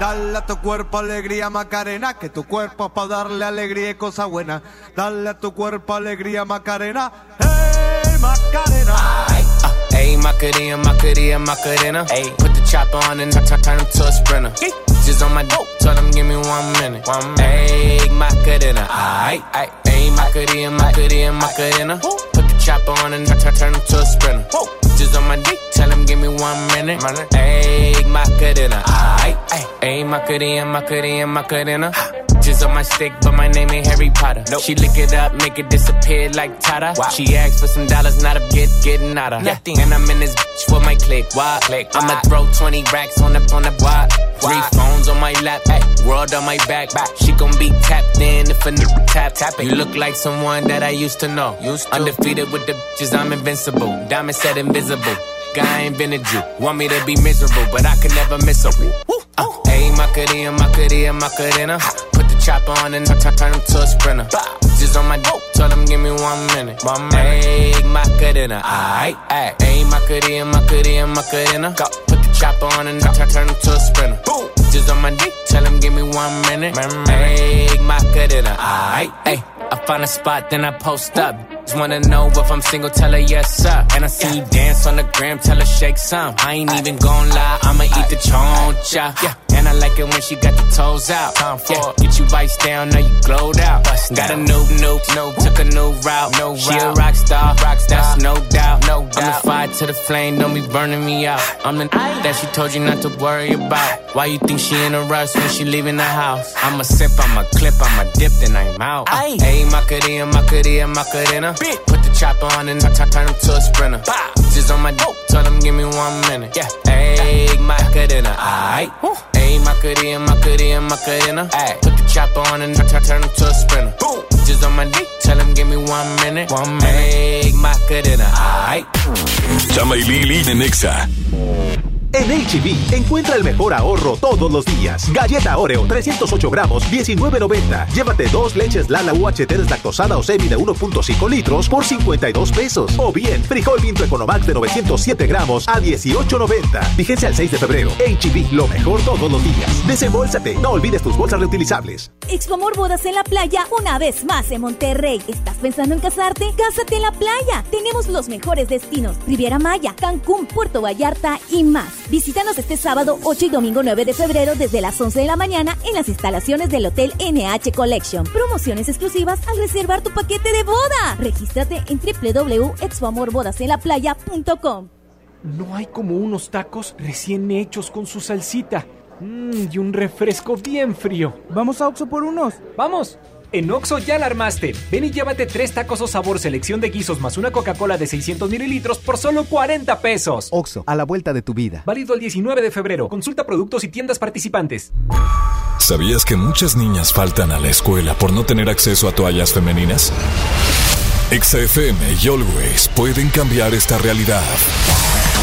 Dale a tu cuerpo alegría Macarena, que tu cuerpo para darle alegría y cosa buena. Dale a tu cuerpo alegría Macarena, hey Macarena. Ay. Uh, ayy, Macarena, Macarena, Macarena. Ayy, put the chopper on and I turn him to a sprinter. Bitches on my dope, oh. tell him give me one minute. One minute. Ayy, Macarena, aight, aight. Ayy, Macarena, Macarena, Macarena. Put the chopper on and I turn him to a sprinter. Bitches on my dick, tell him give me one minute. Ayy, Macarena, aight, aight. Ayy, Macarena, Macarena, Macarena. Just on my stick, but my name ain't Harry Potter. Nope. She lick it up, make it disappear like Tata. Wow. She asks for some dollars, not a get getting out of. Nothing. And I'm in this bitch for my click. Why? click. I'ma throw 20 racks on the on the why. Three phones on my lap, ay, world on my back. back. She gon' be tapped in if a nigga tap tap it. You look like someone that I used to know. Used to. Undefeated with the bitches, I'm invincible. Diamond said invisible. Guy ain't been a Jew. Want me to be miserable, but I could never miss a woo. Uh, hey, Macarena, Macarena, Macarena. Chopper on and turn, turn him to a sprinter. Just on my dope, tell him give me one minute. One minute. Hey, Macarena, aight, aight. Hey, Macarena, Macarena, Macarena. Go. Put the chopper on and turn, turn him to a sprinter. Boom. Just on my dick, tell him give me one minute. Hey, Macarena, aight, ay. I find a spot, then I post up. Just wanna know if I'm single, tell her yes, sir. And I see you dance on the gram, tell her shake some. I ain't even gon' lie, I'ma eat the choncha. Yeah. I like it when she got the toes out. Time for yeah. Get you vice down, now you glowed out. Bust got a new, new, new, took a new route. No she route. a rock star, rock star, that's no doubt. No doubt. I'm the fire to the flame, don't be burning me out. I'm the that she told you not to worry about. Why you think she in a rush when she leaving the house? I'm a sip, I'm a clip, I'm a dip, then I'm out. Hey, Macarena, Macarena, Macarena. Put the chopper on and turn, turn him to a sprinter. Just on my dope, tell him give me one minute. Yeah, hey, Macarena, aight. Hey, Macarena, Macarena, Macarena. Ay. Put the chopper on and turn, turn him to a sprinter. Boom. Just on my dick, tell him give me one minute. One minute. Macarena, aight. Chama y Lili de Nexa. En HB, encuentra el mejor ahorro todos los días. Galleta Oreo, 308 gramos, 19.90. Llévate dos leches Lala UHT deslactosada o semi de 1.5 litros por 52 pesos. O bien, frijol Vinto Economax de 907 gramos a 18.90. Vigencia el 6 de febrero. HB, lo mejor todos los días. Desembolsate, no olvides tus bolsas reutilizables. Expomor Bodas en la Playa una vez más en Monterrey. ¿Estás pensando en casarte? Cásate en la playa. Tenemos los mejores destinos. Riviera Maya, Cancún, Puerto Vallarta y más. Visítanos este sábado 8 y domingo 9 de febrero desde las 11 de la mañana en las instalaciones del Hotel NH Collection. Promociones exclusivas al reservar tu paquete de boda. Regístrate en www.expoamorbodasenlaplaya.com. No hay como unos tacos recién hechos con su salsita. Mm, y un refresco bien frío. ¿Vamos a Oxo por unos? ¡Vamos! En Oxo ya la armaste. Ven y llévate tres tacos o sabor selección de guisos más una Coca-Cola de 600 mililitros por solo 40 pesos. Oxo, a la vuelta de tu vida. Válido el 19 de febrero. Consulta productos y tiendas participantes. ¿Sabías que muchas niñas faltan a la escuela por no tener acceso a toallas femeninas? XFM y Always pueden cambiar esta realidad.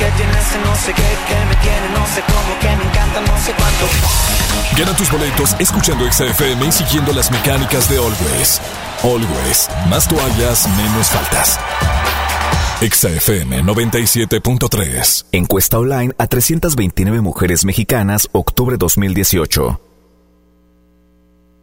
Que tiene ese no sé qué, que me tiene no sé cómo, que me encanta no sé cuánto. Gana tus boletos escuchando XFM y siguiendo las mecánicas de Always. Always, más toallas, menos faltas. XFM 97.3. Encuesta online a 329 mujeres mexicanas, octubre 2018.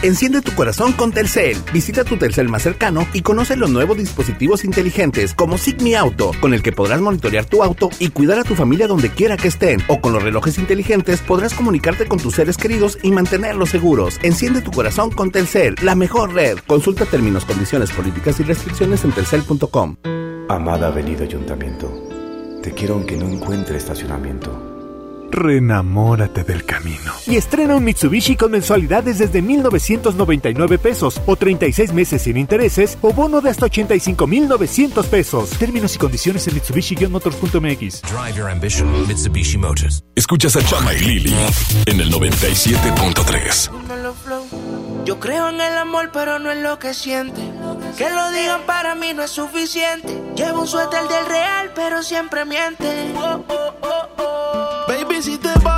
Enciende tu corazón con Telcel. Visita tu Telcel más cercano y conoce los nuevos dispositivos inteligentes como Sigmi Auto, con el que podrás monitorear tu auto y cuidar a tu familia donde quiera que estén. O con los relojes inteligentes podrás comunicarte con tus seres queridos y mantenerlos seguros. Enciende tu corazón con Telcel, la mejor red. Consulta términos, condiciones, políticas y restricciones en telcel.com. Amada Avenida Ayuntamiento, te quiero aunque no encuentre estacionamiento. Renamórate del camino. Y estrena un Mitsubishi con mensualidades desde 1,999 pesos o 36 meses sin intereses o bono de hasta 85,900 pesos. Términos y condiciones en Mitsubishi-motors.mx. Drive your ambition, Mitsubishi Motors. Escuchas a Chama y Lili en el 97.3. Yo creo en el amor, pero no en lo que siente. Que lo digan para mí no es suficiente. Llevo un suéter del real, pero siempre miente. Oh, oh, oh, oh. Baby, si te vas,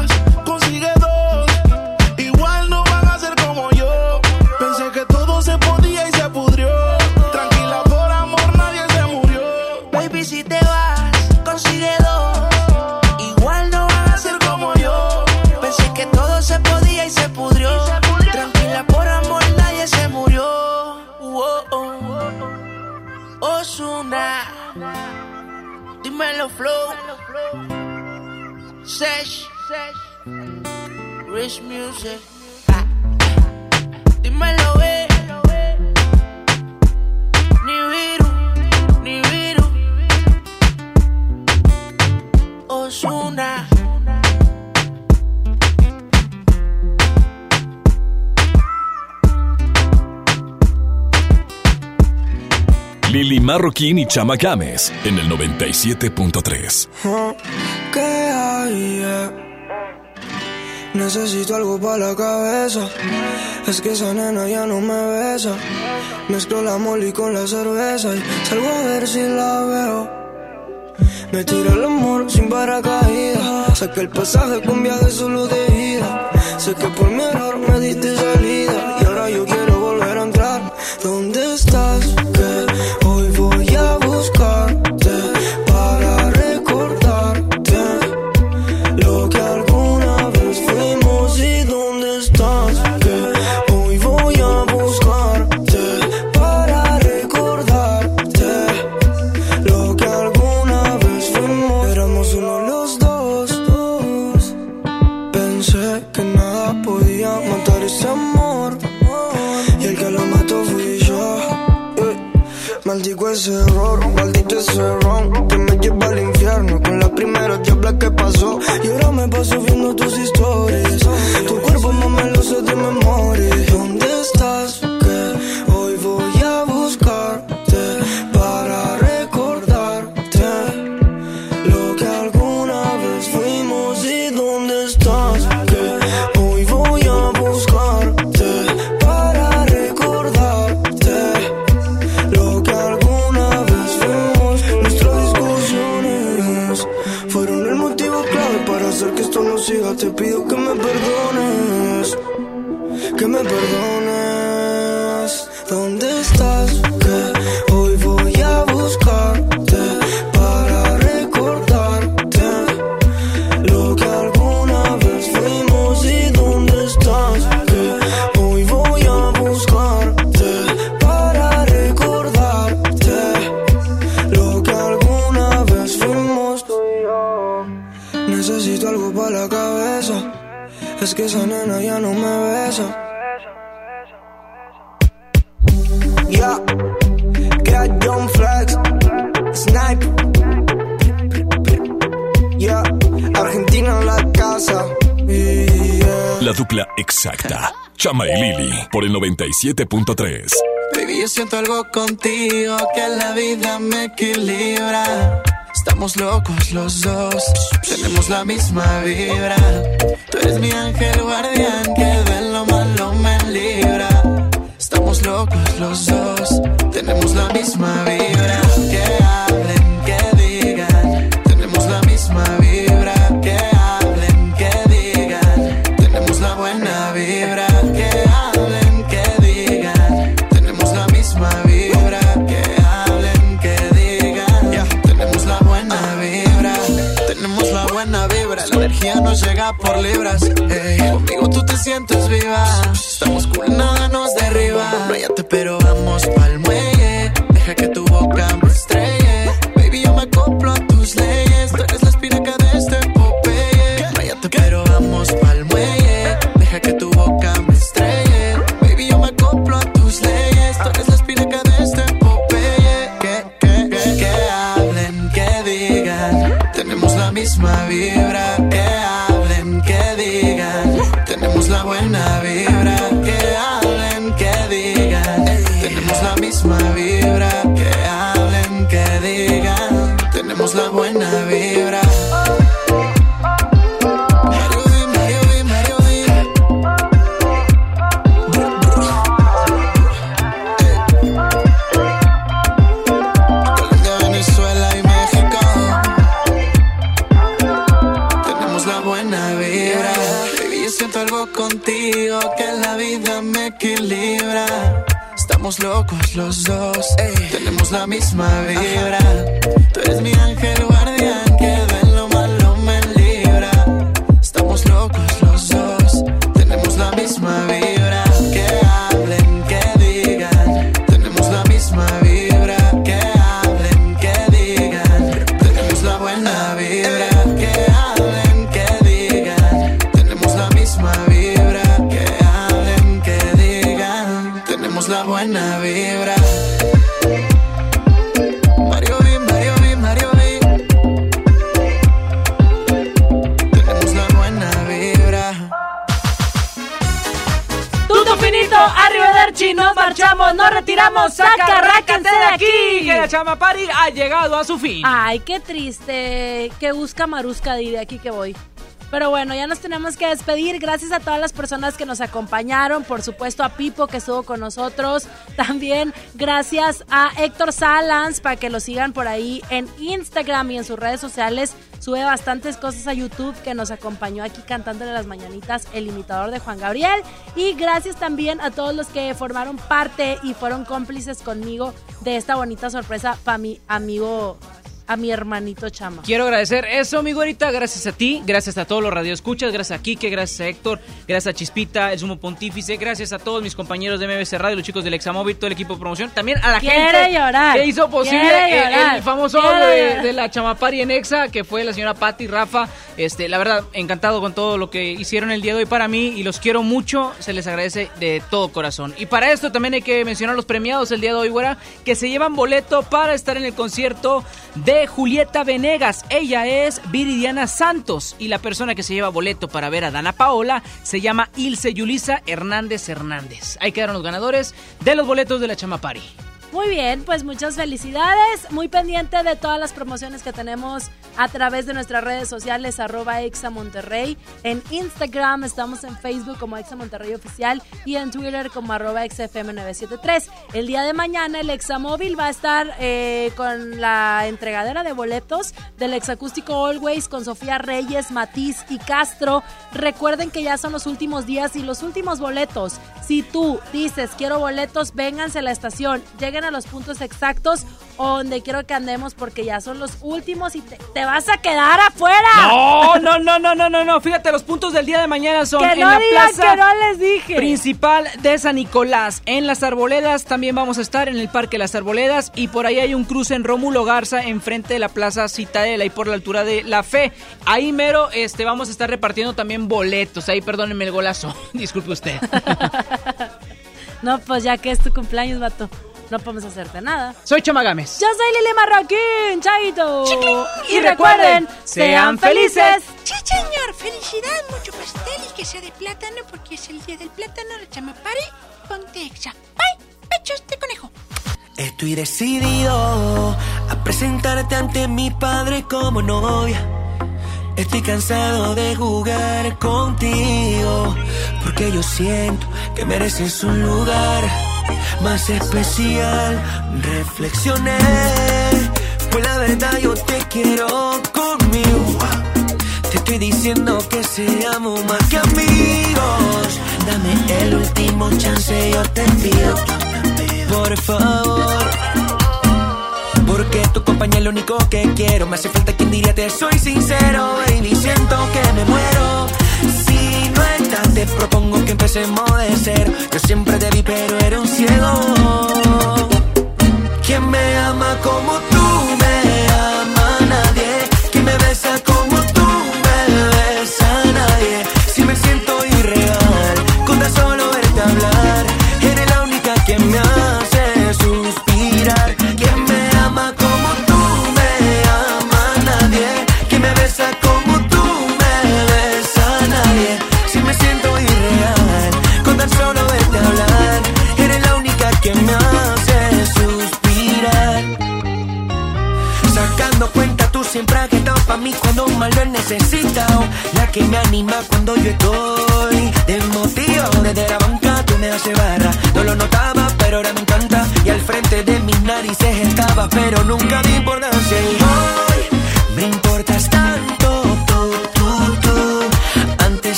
dímelo flow. Sesh, Rich Music. Dímelo, eh. Ni viru, ni viru. Osuna. Lili Marroquín y Chama Games en el 97.3. ¿Qué hay? eh? Necesito algo para la cabeza. Es que esa nena ya no me besa. Mezclo la moli con la cerveza y salgo a ver si la veo. Me tira el amor sin paracaídas. Saqué el pasaje con viaje solo de ida. Sé que por mi error me diste ese error, maldito ese ron que me lleva al infierno con la primera diabla que pasó. Y ahora me paso viendo tus historias. Tu cuerpo no me lo sé de memoria. 97.3. Baby, yo siento algo contigo que la vida me equilibra. Estamos locos los dos, tenemos la misma vibra. Tú eres mi ángel guardián que de lo malo me libra. Estamos locos los dos, tenemos la misma vibra. por libras. Conmigo tú te sientes viva programa ha llegado a su fin. Ay, qué triste. Que busca Marusca, de aquí que voy. Pero bueno, ya nos tenemos que despedir. Gracias a todas las personas que nos acompañaron. Por supuesto a Pipo que estuvo con nosotros. <laughs> También gracias a Héctor Salans para que lo sigan por ahí en Instagram y en sus redes sociales. Sube bastantes cosas a YouTube que nos acompañó aquí cantándole las mañanitas el imitador de Juan Gabriel. Y gracias también a todos los que formaron parte y fueron cómplices conmigo de esta bonita sorpresa para mi amigo a mi hermanito Chama. Quiero agradecer eso, mi güerita, gracias a ti, gracias a todos los radioescuchas, gracias a Kike, gracias a Héctor, gracias a Chispita, el sumo pontífice, gracias a todos mis compañeros de MBC Radio, los chicos del Examóvil, todo el equipo de promoción, también a la Quiere gente llorar, que hizo posible el, famoso de, de la Chamapari en Exa, que fue la señora Patti Rafa. Este, la verdad, encantado con todo lo que hicieron el día de hoy para mí y los quiero mucho, se les agradece de todo corazón. Y para esto también hay que mencionar los premiados el día de hoy, güera, que se llevan boleto para estar en el concierto de Julieta Venegas. Ella es Viridiana Santos y la persona que se lleva boleto para ver a Dana Paola se llama Ilse Yulisa Hernández Hernández. Ahí quedaron los ganadores de los boletos de la Chamapari. Muy bien, pues muchas felicidades. Muy pendiente de todas las promociones que tenemos a través de nuestras redes sociales, arroba Exa Monterrey. En Instagram estamos en Facebook como Exa Monterrey Oficial y en Twitter como arroba XFM973. El día de mañana el Examóvil va a estar eh, con la entregadera de boletos del Exacústico Always con Sofía Reyes, Matiz y Castro. Recuerden que ya son los últimos días y los últimos boletos. Si tú dices quiero boletos, vénganse a la estación, lleguen a los puntos exactos donde quiero que andemos porque ya son los últimos y te, te vas a quedar afuera. No, no, no, no, no, no, no. Fíjate, los puntos del día de mañana son Que en la plaza que no les dije. principal de San Nicolás. En las Arboledas también vamos a estar en el Parque Las Arboledas y por ahí hay un cruce en Rómulo Garza enfrente de la Plaza Citadela y por la altura de La Fe. Ahí mero este vamos a estar repartiendo también boletos. Ahí perdónenme el golazo. <laughs> Disculpe usted. <laughs> No, pues ya que es tu cumpleaños, vato, no podemos hacerte nada. Soy Chamagames. Yo soy Lili Marroquín, Chaito. Y recuerden, sean felices. Sí, señor. Felicidad, mucho pastel y que sea de plátano porque es el día del plátano. La chamapari, ponte exa. ¡Ay! ¡Pecho este conejo! Estoy decidido a presentarte ante mi padre como novia. Estoy cansado de jugar contigo, porque yo siento que mereces un lugar más especial. Reflexioné, pues la verdad yo te quiero conmigo. Te estoy diciendo que seamos más que amigos. Dame el último chance, yo te pido, por favor. Compañía es lo único que quiero. Me hace falta quien diría te soy sincero, baby. Siento que me muero. Si no estás, te propongo que empecemos de cero. Yo siempre te vi, pero era un ciego. ¿Quién me ama como tú